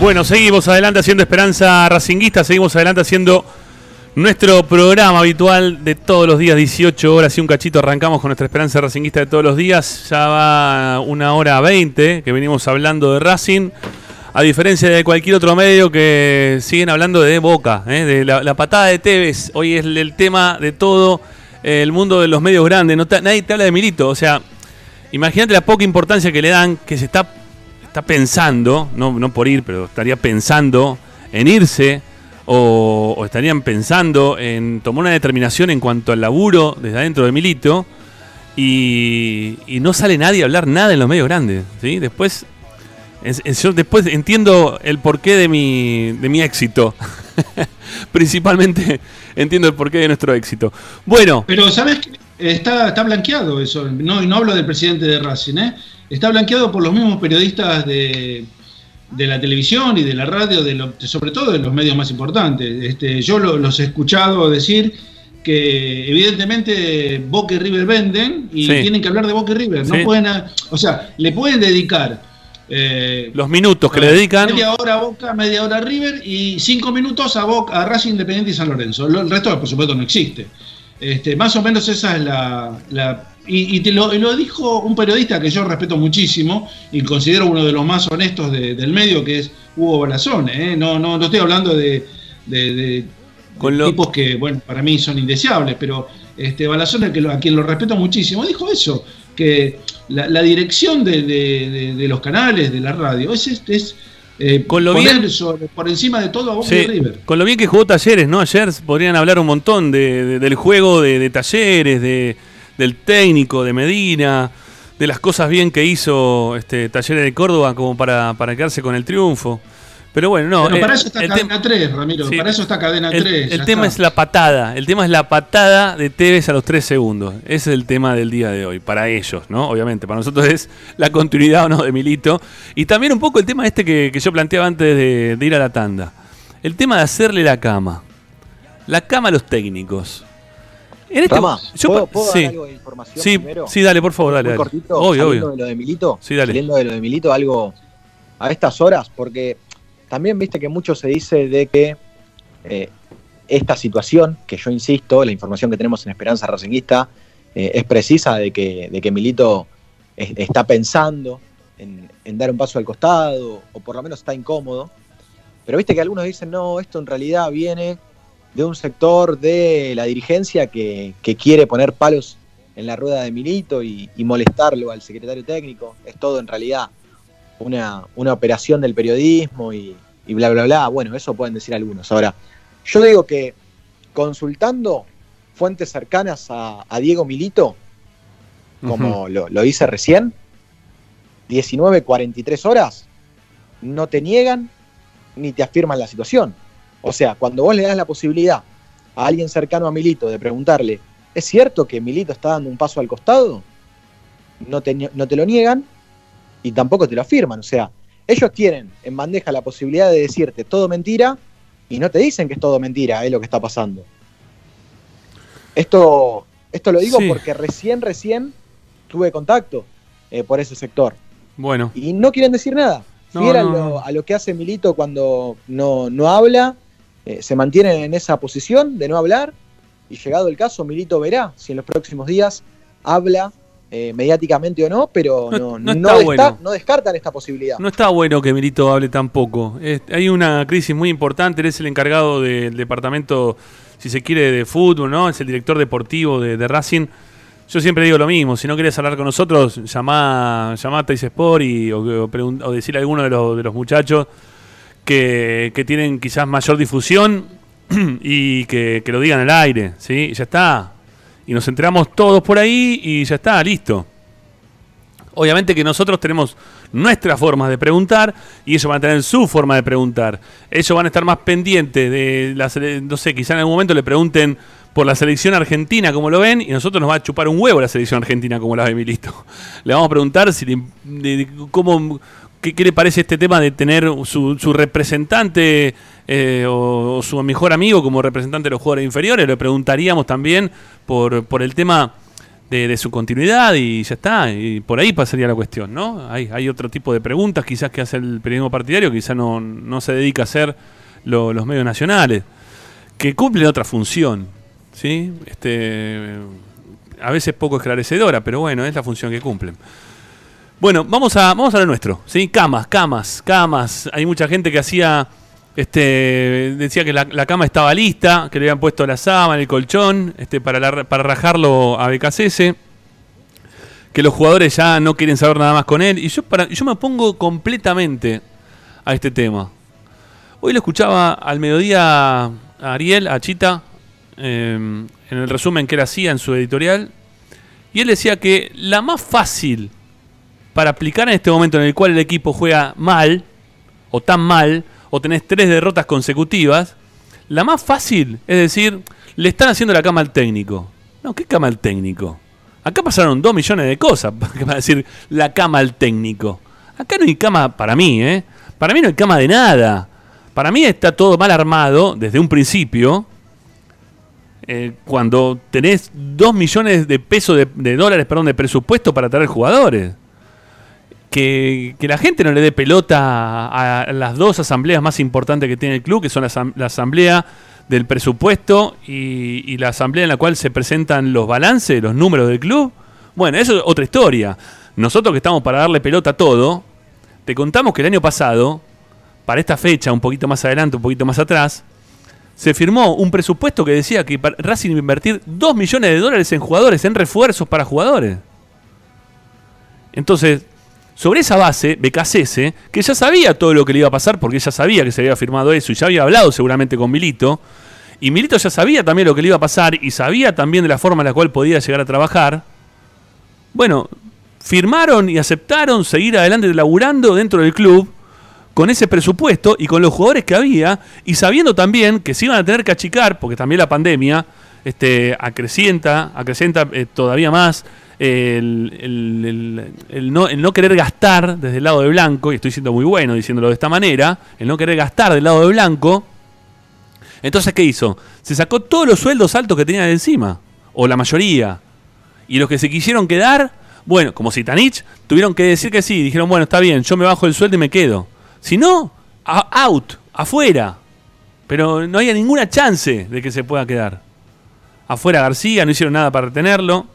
Bueno, seguimos adelante haciendo Esperanza Racinguista, seguimos adelante haciendo nuestro programa habitual de todos los días, 18 horas y un cachito. Arrancamos con nuestra Esperanza Racinguista de todos los días. Ya va una hora 20 que venimos hablando de Racing. A diferencia de cualquier otro medio que siguen hablando de Boca, ¿eh? de la, patada de Tevez. Hoy es el tema de todo eh, el mundo de los medios grandes. No nadie te habla de Milito. O sea, imagínate la poca importancia que le dan, que se está está pensando, no, no por ir, pero estaría pensando en irse o, estarían pensando en tomar una determinación en cuanto al laburo desde adentro de Milito, y, y no sale nadie a hablar nada en los medios grandes. ¿sí? Después, es- después entiendo el porqué de mi, de mi éxito. [LAUGHS] Principalmente entiendo el porqué de nuestro éxito. Bueno, Pero, ¿sabes? Está, está blanqueado eso. No, no hablo del presidente de Racing, ¿eh? Está blanqueado por los mismos periodistas de, de la televisión y de la radio, de lo- sobre todo de los medios más importantes. Este, yo lo- los he escuchado decir que evidentemente Boca y River venden y Sí. tienen que hablar de Boca y River. No Sí. pueden, o sea, le pueden dedicar eh, los minutos que le dedican. Media hora a Boca, media hora a River y cinco minutos a Boca, a Racing Independiente y San Lorenzo. Lo- El resto, por supuesto, no existe. Este, más o menos esa es la. la- y y te lo, lo dijo un periodista que yo respeto muchísimo y considero uno de los más honestos de- del medio, que es Hugo Balazone. ¿eh? No, no, no estoy hablando de, de- de- de tipos que, bueno, para mí son indeseables, pero este, Balazone, que lo- a quien lo respeto muchísimo, dijo eso, que la, la dirección de, los canales, de la radio, es, es, es, eh, Con lo poner bien- sobre- por encima de todo a Boca Sí, y River. con lo bien que jugó Talleres, ¿no? Ayer podrían hablar un montón de- de- del juego de Talleres, de, del técnico, de Medina, de las cosas bien que hizo este Talleres de Córdoba como para, para quedarse con el triunfo. Pero bueno, no. Pero eh, para eso está cadena 3, Ramiro. Sí. Para eso está cadena el, 3. el tema está. es la patada, el tema es la patada de Tevez a los 3 segundos. Ese es el tema del día de hoy, para ellos, ¿no? Obviamente, para nosotros es la continuidad o no de Milito. Y también un poco el tema este que, que yo planteaba antes de, de ir a la tanda. El tema de hacerle la cama. La cama a los técnicos. En este- Rama, yo ¿puedo, sí. dar algo de información Sí, primero? sí, dale, por favor, dale, Muy dale. cortito, Obvio, de lo de Milito, Sí, dale. de lo de Milito, algo a estas horas, porque también viste que mucho se dice de que eh, esta situación, que yo insisto, la información que tenemos en Esperanza Racinguista, eh, es precisa de que, de que Milito es- está pensando en, en dar un paso al costado, o por lo menos está incómodo. Pero viste que algunos dicen, no, esto en realidad viene de un sector de la dirigencia que, que quiere poner palos en la rueda de Milito y, y molestarlo al secretario técnico. Es todo en realidad una, una operación del periodismo y, y bla, bla, bla. Bueno, eso pueden decir algunos. Ahora, yo digo que consultando fuentes cercanas a, a Diego Milito, como lo, lo hice recién, 19, 43 horas, no te niegan ni te afirman la situación. O sea, cuando vos le das la posibilidad a alguien cercano a Milito de preguntarle, ¿es cierto que Milito está dando un paso al costado? No te, no te lo niegan y tampoco te lo afirman. O sea, ellos tienen en bandeja la posibilidad de decirte todo mentira y no te dicen que es todo mentira, es lo que está pasando. Esto, esto lo digo Sí. porque recién, recién tuve contacto eh, por ese sector. Bueno. Y no quieren decir nada. No, Fiel a, lo, a lo que hace Milito cuando no, no habla, eh, se mantiene en esa posición de no hablar. Y llegado el caso, Milito verá si en los próximos días habla eh, mediáticamente o no, pero no, no no está bueno. no descartan esta posibilidad. No está bueno que Milito hable tampoco. Es- hay una crisis muy importante. Él es el encargado del departamento, si se quiere, de fútbol, ¿no? Es el director deportivo de, de Racing. Yo siempre digo lo mismo. Si no querés hablar con nosotros, llamá, llamá a Sport y, o, o o decirle a alguno de los, de los muchachos que, tienen quizás mayor difusión [CLEARS THROAT] y que, lo digan al aire, ¿sí? Ya está. Y nos enteramos todos por ahí y ya está, listo. Obviamente que nosotros tenemos nuestras formas de preguntar y ellos van a tener su forma de preguntar. Ellos van a estar más pendientes de la no sé, quizá en algún momento le pregunten por la selección argentina como lo ven y nosotros nos va a chupar un huevo la selección argentina como la ve Milito. [LAUGHS] Le vamos a preguntar si cómo qué, le parece este tema de tener su, su representante eh, o, su mejor amigo como representante de los jugadores inferiores. Le preguntaríamos también por, por el tema de, de su continuidad y ya está. Y por ahí pasaría la cuestión, ¿no? Hay, hay otro tipo de preguntas quizás que hace el periodismo partidario, quizás no, se dedica a hacer lo- los medios nacionales, que cumplen otra función, ¿sí? Este, a veces poco esclarecedora, pero bueno, es la función que cumplen. Bueno, vamos a, vamos a lo nuestro, ¿sí? Camas, camas, camas. Hay mucha gente que hacía, este, decía que la, cama estaba lista, que le habían puesto la sábana, el colchón, este, para, para rajarlo a BKCS, que los jugadores ya no quieren saber nada más con él. Y yo, para, yo me pongo completamente a este tema. Hoy lo escuchaba al mediodía a Ariel, a Chita, eh, en el resumen que él hacía en su editorial, Y él decía que la más fácil para aplicar en este momento en el cual el equipo juega mal, o tan mal, o tenés tres derrotas consecutivas, la más fácil es decir, le están haciendo la cama al técnico. No, ¿qué cama al técnico? Acá pasaron dos millones de cosas [LAUGHS] para decir la cama al técnico. Acá no hay cama para mí, ¿eh? Para mí no hay cama de nada. Para mí está todo mal armado desde un principio. eh, cuando tenés 2 millones de pesos de, de dólares, perdón, de presupuesto para traer jugadores. Que, la gente no le dé pelota a, las dos asambleas más importantes que tiene el club, que son la, asam- la asamblea del presupuesto y, la asamblea en la cual se presentan los balances, los números del club. Bueno, eso es otra historia. Nosotros que estamos para darle pelota a todo, te contamos que el año pasado, para esta fecha, un poquito más adelante, un poquito más atrás, se firmó un presupuesto que decía que Racing iba a invertir 2 millones de dólares en jugadores, en refuerzos para jugadores. Entonces, sobre esa base, Becasese, que ya sabía todo lo que le iba a pasar, porque ya sabía que se había firmado eso y ya había hablado seguramente con Milito, y Milito ya sabía también lo que le iba a pasar y sabía también de la forma en la cual podía llegar a trabajar, bueno, firmaron y aceptaron seguir adelante laburando dentro del club con ese presupuesto y con los jugadores que había y sabiendo también que se iban a tener que achicar, porque también la pandemia este, acrecienta, acrecienta eh, todavía más el, no, no querer gastar desde el lado de Blanco, y estoy siendo muy bueno diciéndolo de esta manera, el no querer gastar del lado de Blanco. Entonces, ¿qué hizo? Se sacó todos los sueldos altos que tenía de encima, o la mayoría. Y los que se quisieron quedar, bueno, como Sitanich, tuvieron que decir que sí. Dijeron, bueno, está bien, yo me bajo el sueldo y me quedo. Si no, out, afuera. Pero no había ninguna chance de que se pueda quedar. Afuera García, no hicieron nada para retenerlo.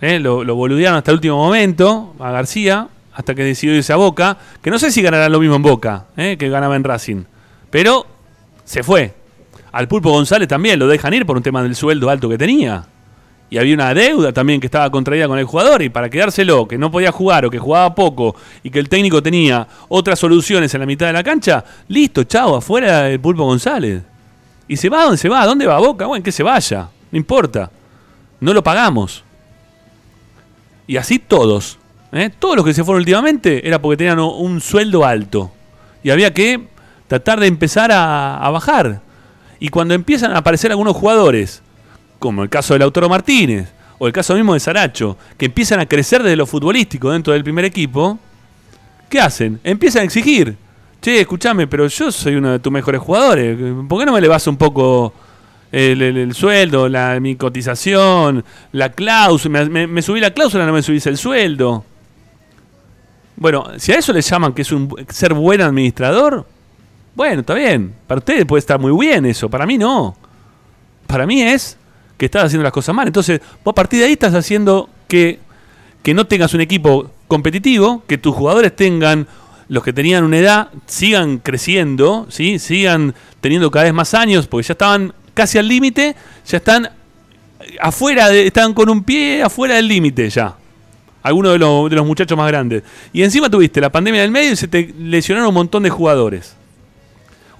¿Eh? Lo, lo boludearon hasta el último momento a García, hasta que decidió irse a Boca. Que no sé si ganará lo mismo en Boca ¿eh? que ganaba en Racing. Pero se fue. Al Pulpo González también lo dejan ir por un tema del sueldo alto que tenía. Y había una deuda también que estaba contraída con el jugador y para quedárselo, que no podía jugar o que jugaba poco y que el técnico tenía otras soluciones en la mitad de la cancha, listo, chao, afuera el Pulpo González. ¿Y se va dónde se va? ¿A dónde va Boca? Bueno, que se vaya, no importa. No lo pagamos. Y así todos. ¿eh? Todos los que se fueron últimamente era porque tenían un sueldo alto. Y había que tratar de empezar a, bajar. Y cuando empiezan a aparecer algunos jugadores, como el caso de Lautaro Martínez, o el caso mismo de Saracho, que empiezan a crecer desde lo futbolístico dentro del primer equipo, ¿qué hacen? Empiezan a exigir. Che, escúchame, pero yo soy uno de tus mejores jugadores. ¿Por qué no me elevas un poco el, el- el sueldo, la, mi cotización, la cláusula? Me subí la cláusula, no me subís el sueldo. Bueno, si a eso le llaman que es un ser buen administrador, bueno, está bien. Para ustedes puede estar muy bien eso, para mí no. Para mí es que estás haciendo las cosas mal. Entonces, vos a partir de ahí estás haciendo que, que no tengas un equipo competitivo, que tus jugadores tengan, los que tenían una edad, sigan creciendo, ¿sí? sigan teniendo cada vez más años, porque ya estaban casi al límite, ya están afuera, de, están con un pie afuera del límite ya. Algunos de, de los muchachos más grandes. Y encima tuviste la pandemia del medio y se te lesionaron un montón de jugadores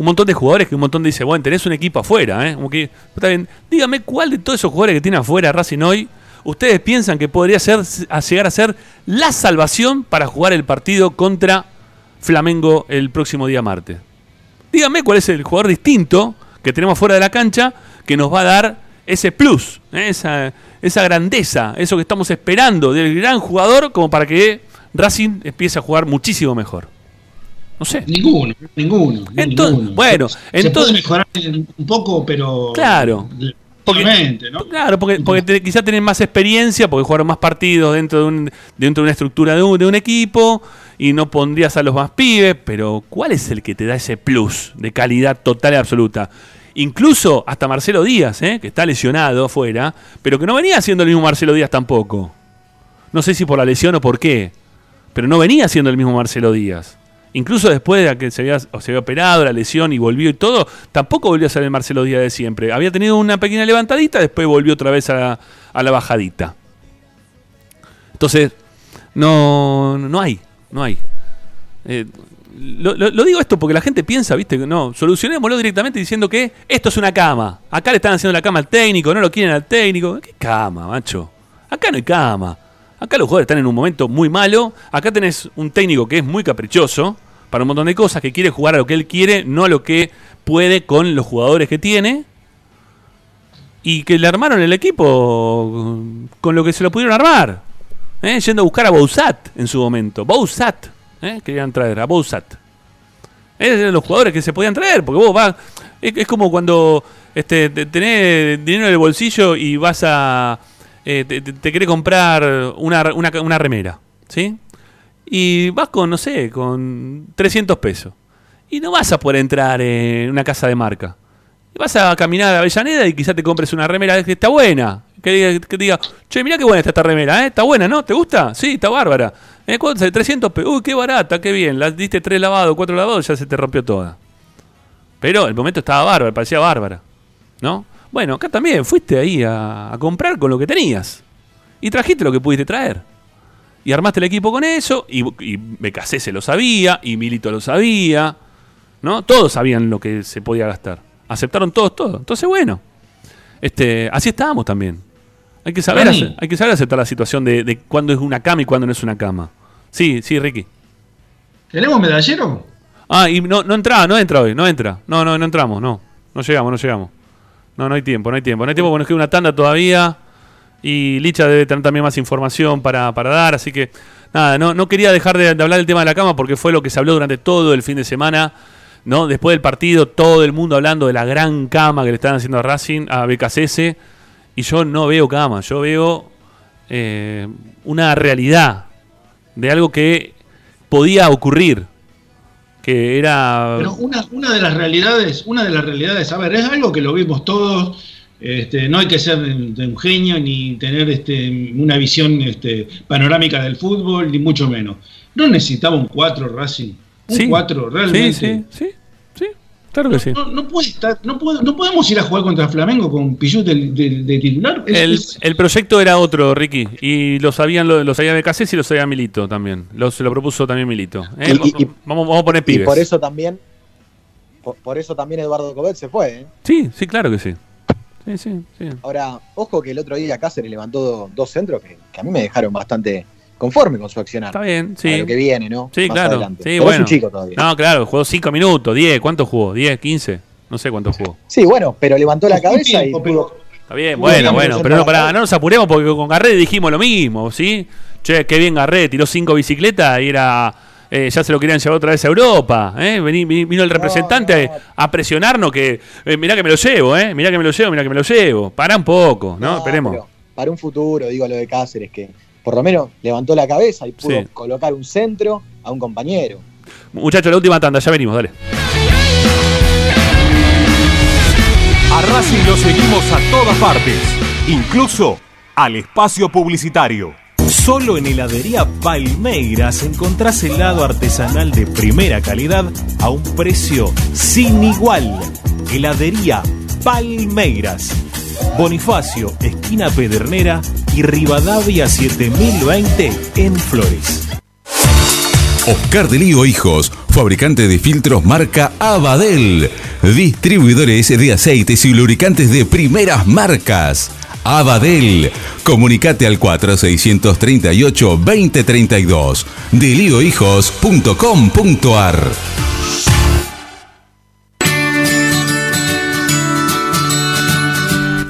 un montón de jugadores que un montón dice, bueno, tenés un equipo afuera, ¿eh? Dígame cuál de todos esos jugadores que tiene afuera Racing hoy, ustedes piensan que podría ser, llegar a ser la salvación para jugar el partido contra Flamengo el próximo día martes. Dígame cuál es el jugador distinto que tenemos fuera de la cancha que nos va a dar ese plus, ¿eh? esa, esa grandeza, eso que estamos esperando del gran jugador como para que Racing empiece a jugar muchísimo mejor. No sé. Ninguno, ninguno. Entonces, ninguno. bueno, se entonces- puede mejorar un poco, pero. Claro. Claro, porque, porque te- quizá tienen más experiencia, porque jugaron más partidos dentro de, un- dentro de una estructura de un, de un equipo y no pondrías a los más pibes, pero ¿cuál es el que te da ese plus de calidad total y absoluta? Incluso hasta Marcelo Díaz, ¿eh? que está lesionado afuera, pero que no venía siendo el mismo Marcelo Díaz tampoco. No sé si por la lesión o por qué, pero no venía siendo el mismo Marcelo Díaz. Incluso después de que se había, se había operado la lesión y volvió y todo, tampoco volvió a ser el Marcelo Díaz de siempre. Había tenido una pequeña levantadita, después volvió otra vez a la, bajadita. Entonces, no, no hay, no hay. Eh, lo, digo esto porque la gente piensa, viste, que no, solucionémoslo directamente diciendo que esto es una cama. Acá le están haciendo la cama al técnico, no lo quieren al técnico. ¿Qué cama, macho? Acá no hay cama. Acá los jugadores están en un momento muy malo. Acá tenés un técnico que es muy caprichoso para un montón de cosas, que quiere jugar a lo que él quiere, no a lo que puede con los jugadores que tiene. Y que le armaron el equipo con lo que se lo pudieron armar. ¿eh? Yendo a buscar a Bouzat en su momento. Bouzat. ¿eh? Querían traer a Bouzat. Eran los jugadores que se podían traer, porque vos vas. Es, como cuando este, te- tenés dinero en el bolsillo y vas a. eh, te, te- querés comprar una, una, una remera, ¿sí? Y vas con, no sé, con 300 pesos. Y no vas a poder entrar en una casa de marca. Vas a caminar a Avellaneda y quizás te compres una remera que está buena. Que diga, que diga che, mirá qué buena está esta remera, ¿eh? Está buena, ¿no? ¿Te gusta? Sí, está bárbara. ¿Eh? ¿Cuánto sale? 300 pesos. Uy, qué barata, qué bien. La diste tres lavados, cuatro lavados, ya se te rompió toda. Pero el momento estaba bárbara, parecía bárbara. ¿No? Bueno, acá también fuiste ahí a, a comprar con lo que tenías. Y trajiste lo que pudiste traer. Y armaste el equipo con eso. Y, y se lo sabía. Y Milito lo sabía. ¿No? Todos sabían lo que se podía gastar. Aceptaron todos todo. Entonces, bueno. Este, así estábamos también. Hay que saber, hay que saber aceptar la situación de, de cuándo es una cama y cuándo no es una cama. Sí, sí, Ricky. ¿Tenemos medallero? Ah, y no, no entra, no entra hoy, no entra. No, no, no entramos, no. No llegamos, no llegamos. No, no hay tiempo, no hay tiempo. No hay tiempo porque nos queda una tanda todavía. Y Licha debe tener también más información para, dar. Así que, nada, no, no quería dejar de, de hablar del tema de la cama porque fue lo que se habló durante todo el fin de semana. ¿no? Después del partido, todo el mundo hablando de la gran cama que le están haciendo a Racing, a BKCS. Y yo no veo cama, yo veo eh, una realidad de algo que podía ocurrir. Que era. Pero una, una de las realidades, una de las realidades, a ver, es algo que lo vimos todos, este, no hay que ser de, un genio ni tener este, una visión este, panorámica del fútbol, ni mucho menos. No necesitaba un 4 Racing, un Sí. 4 realmente. Sí, sí, sí, sí, claro que sí. No, no puede estar, no, puede- no podemos ir a jugar contra Flamengo con Pichut de, de- de titular. Es- El, es- el proyecto era otro, Ricky. Y lo sabían, lo, lo sabía BKC y lo sabía Milito también. Lo, se lo propuso también Milito. ¿eh? Y- y- y- vamos, vamos a poner Y pibes. por eso también, por, por eso también Eduardo Cobet se fue. ¿eh? Sí, sí, claro que sí. Sí, sí, sí. Ahora, ojo que el otro día Cáceres levantó do- dos centros que, que a mí me dejaron bastante conforme con su accionar. Está bien, sí. Para lo que viene, ¿no? Sí, Más claro. adelante. Sí, Pero bueno. es un chico todavía. No, claro, jugó 5 minutos, 10. ¿Cuánto jugó? ¿10, 15? No sé cuánto jugó. Sí, bueno, pero levantó la cabeza y pudo. Está bien, bueno, bueno, pero no, para- pará, no nos apuremos porque con Garré dijimos lo mismo, ¿sí? Che, qué bien Garré, tiró cinco bicicletas y era. eh, ya se lo querían llevar otra vez a Europa, ¿eh? Vení- vino el representante A, a presionarnos que. eh, mirá que me lo llevo, ¿eh? Mirá que me lo llevo, mirá que me lo llevo. Pará un poco, ¿no? Esperemos. pero para un futuro, digo lo de Cáceres, que por lo menos levantó la cabeza y pudo Sí. colocar un centro a un compañero. Muchachos, la última tanda, ya venimos, dale. A Racing lo seguimos a todas partes, incluso al espacio publicitario. Solo en heladería Palmeiras encontrás helado artesanal de primera calidad a un precio sin igual. Heladería Palmeiras. Bonifacio, esquina Pedernera y Rivadavia 7020 en Flores. Oscar de Lío Hijos, fabricante de filtros marca Abadel, distribuidores de aceites y lubricantes de primeras marcas. Abadel, comunicate al 4638-2032, deliohijos.com.ar.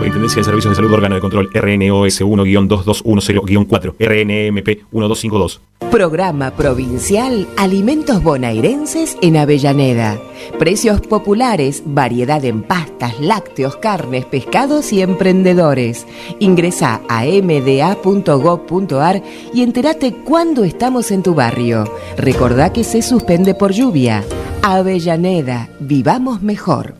Superintendencia de Servicios de Salud Órgano de Control RNOS 1-2210-4 RNMP 1252 Programa Provincial Alimentos Bonaerenses en Avellaneda. Precios populares, variedad en pastas, lácteos, carnes, pescados y emprendedores. Ingresa a mda.gov.ar y entérate cuándo estamos en tu barrio. Recordá que se suspende por lluvia. Avellaneda, vivamos mejor.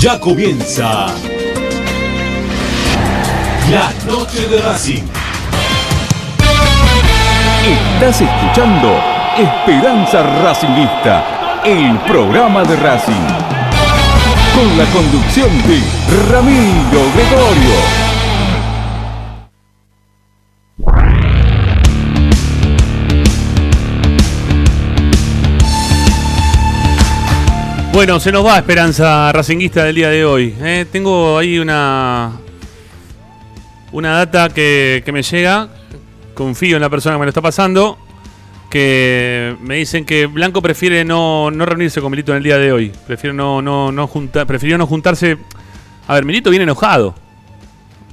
Ya comienza la noche de Racing. Estás escuchando Esperanza Racingista, el programa de Racing. Con la conducción de Ramiro Gregorio. Bueno, se nos va Esperanza Racinguista del día de hoy. ¿eh? Tengo ahí una. Una data que, me llega. Confío en la persona que me lo está pasando. Que me dicen que Blanco prefiere no, no reunirse con Milito en el día de hoy. Prefiere no, no, no juntar, prefirió no juntarse. A ver, Milito viene enojado.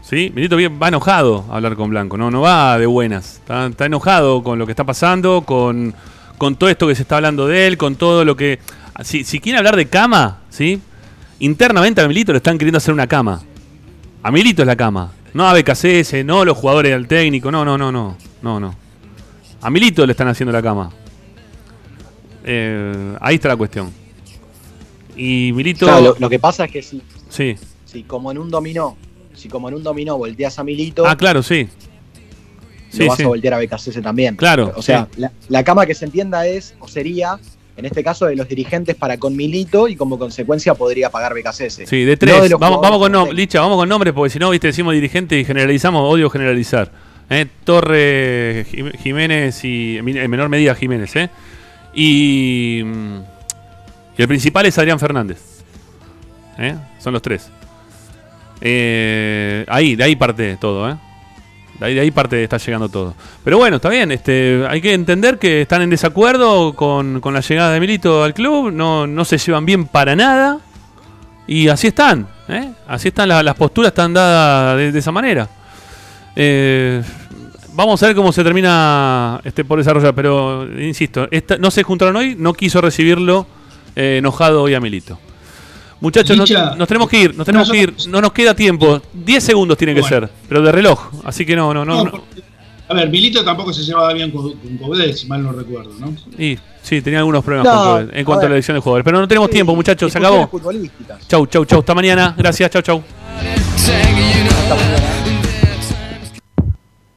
¿Sí? Milito va enojado a hablar con Blanco. No, no va de buenas. Está, está enojado con lo que está pasando, con, con todo esto que se está hablando de él, con todo lo que. Si, si quiere hablar de cama, ¿sí? Internamente a Milito le están queriendo hacer una cama. A Milito es la cama. No a BKCS, no a los jugadores del técnico. No, no, no, no. No, no. A Milito le están haciendo la cama. Eh, ahí está la cuestión. Y Milito. Claro, lo, lo que pasa es que si, Sí. si como en un dominó, si como en un dominó volteas a Milito, Ah, claro, sí. lo Sí, vas sí. a voltear a BKCS también. Claro, O sea, la cama que se entienda es, o sería, en este caso, de los dirigentes para con Milito y como consecuencia podría pagar BKCS. Sí, de No tres. de vamos, vamos con nombres, Licha, vamos con nombres, porque si no, viste, decimos dirigente y generalizamos, odio generalizar. ¿eh? Torre, Jim- Jiménez y en menor medida Jiménez, ¿eh? Y, mm, y el principal es Adrián Fernández. ¿eh? Son los tres. Eh, ahí, de ahí parte todo, ¿eh? De ahí, parte está llegando todo. Pero bueno, está bien. Este, hay que entender que están en desacuerdo con, con la llegada de Milito al club. No, no se llevan bien para nada. Y así están. ¿eh? Así están la- las posturas, están dadas de, de esa manera. Eh, vamos a ver cómo se termina este por desarrollar. Pero insisto, esta- no se juntaron hoy. No quiso recibirlo eh, enojado hoy a Milito. Muchachos, nos, Licha, nos tenemos que ir, nos tenemos que ir, no nos queda tiempo. 10 segundos tiene que Bueno. ser, pero de reloj. Así que no, no, no. No, no. porque- a ver, Milito tampoco se llevaba bien con, con si mal no recuerdo, ¿no? Y sí, tenía algunos problemas No, con en cuanto a a, la elección de jugadores. Pero no tenemos tiempo, muchachos, se acabó. Chau, chau, chau. Hasta mañana. Gracias, chau, chau. Hasta mañana.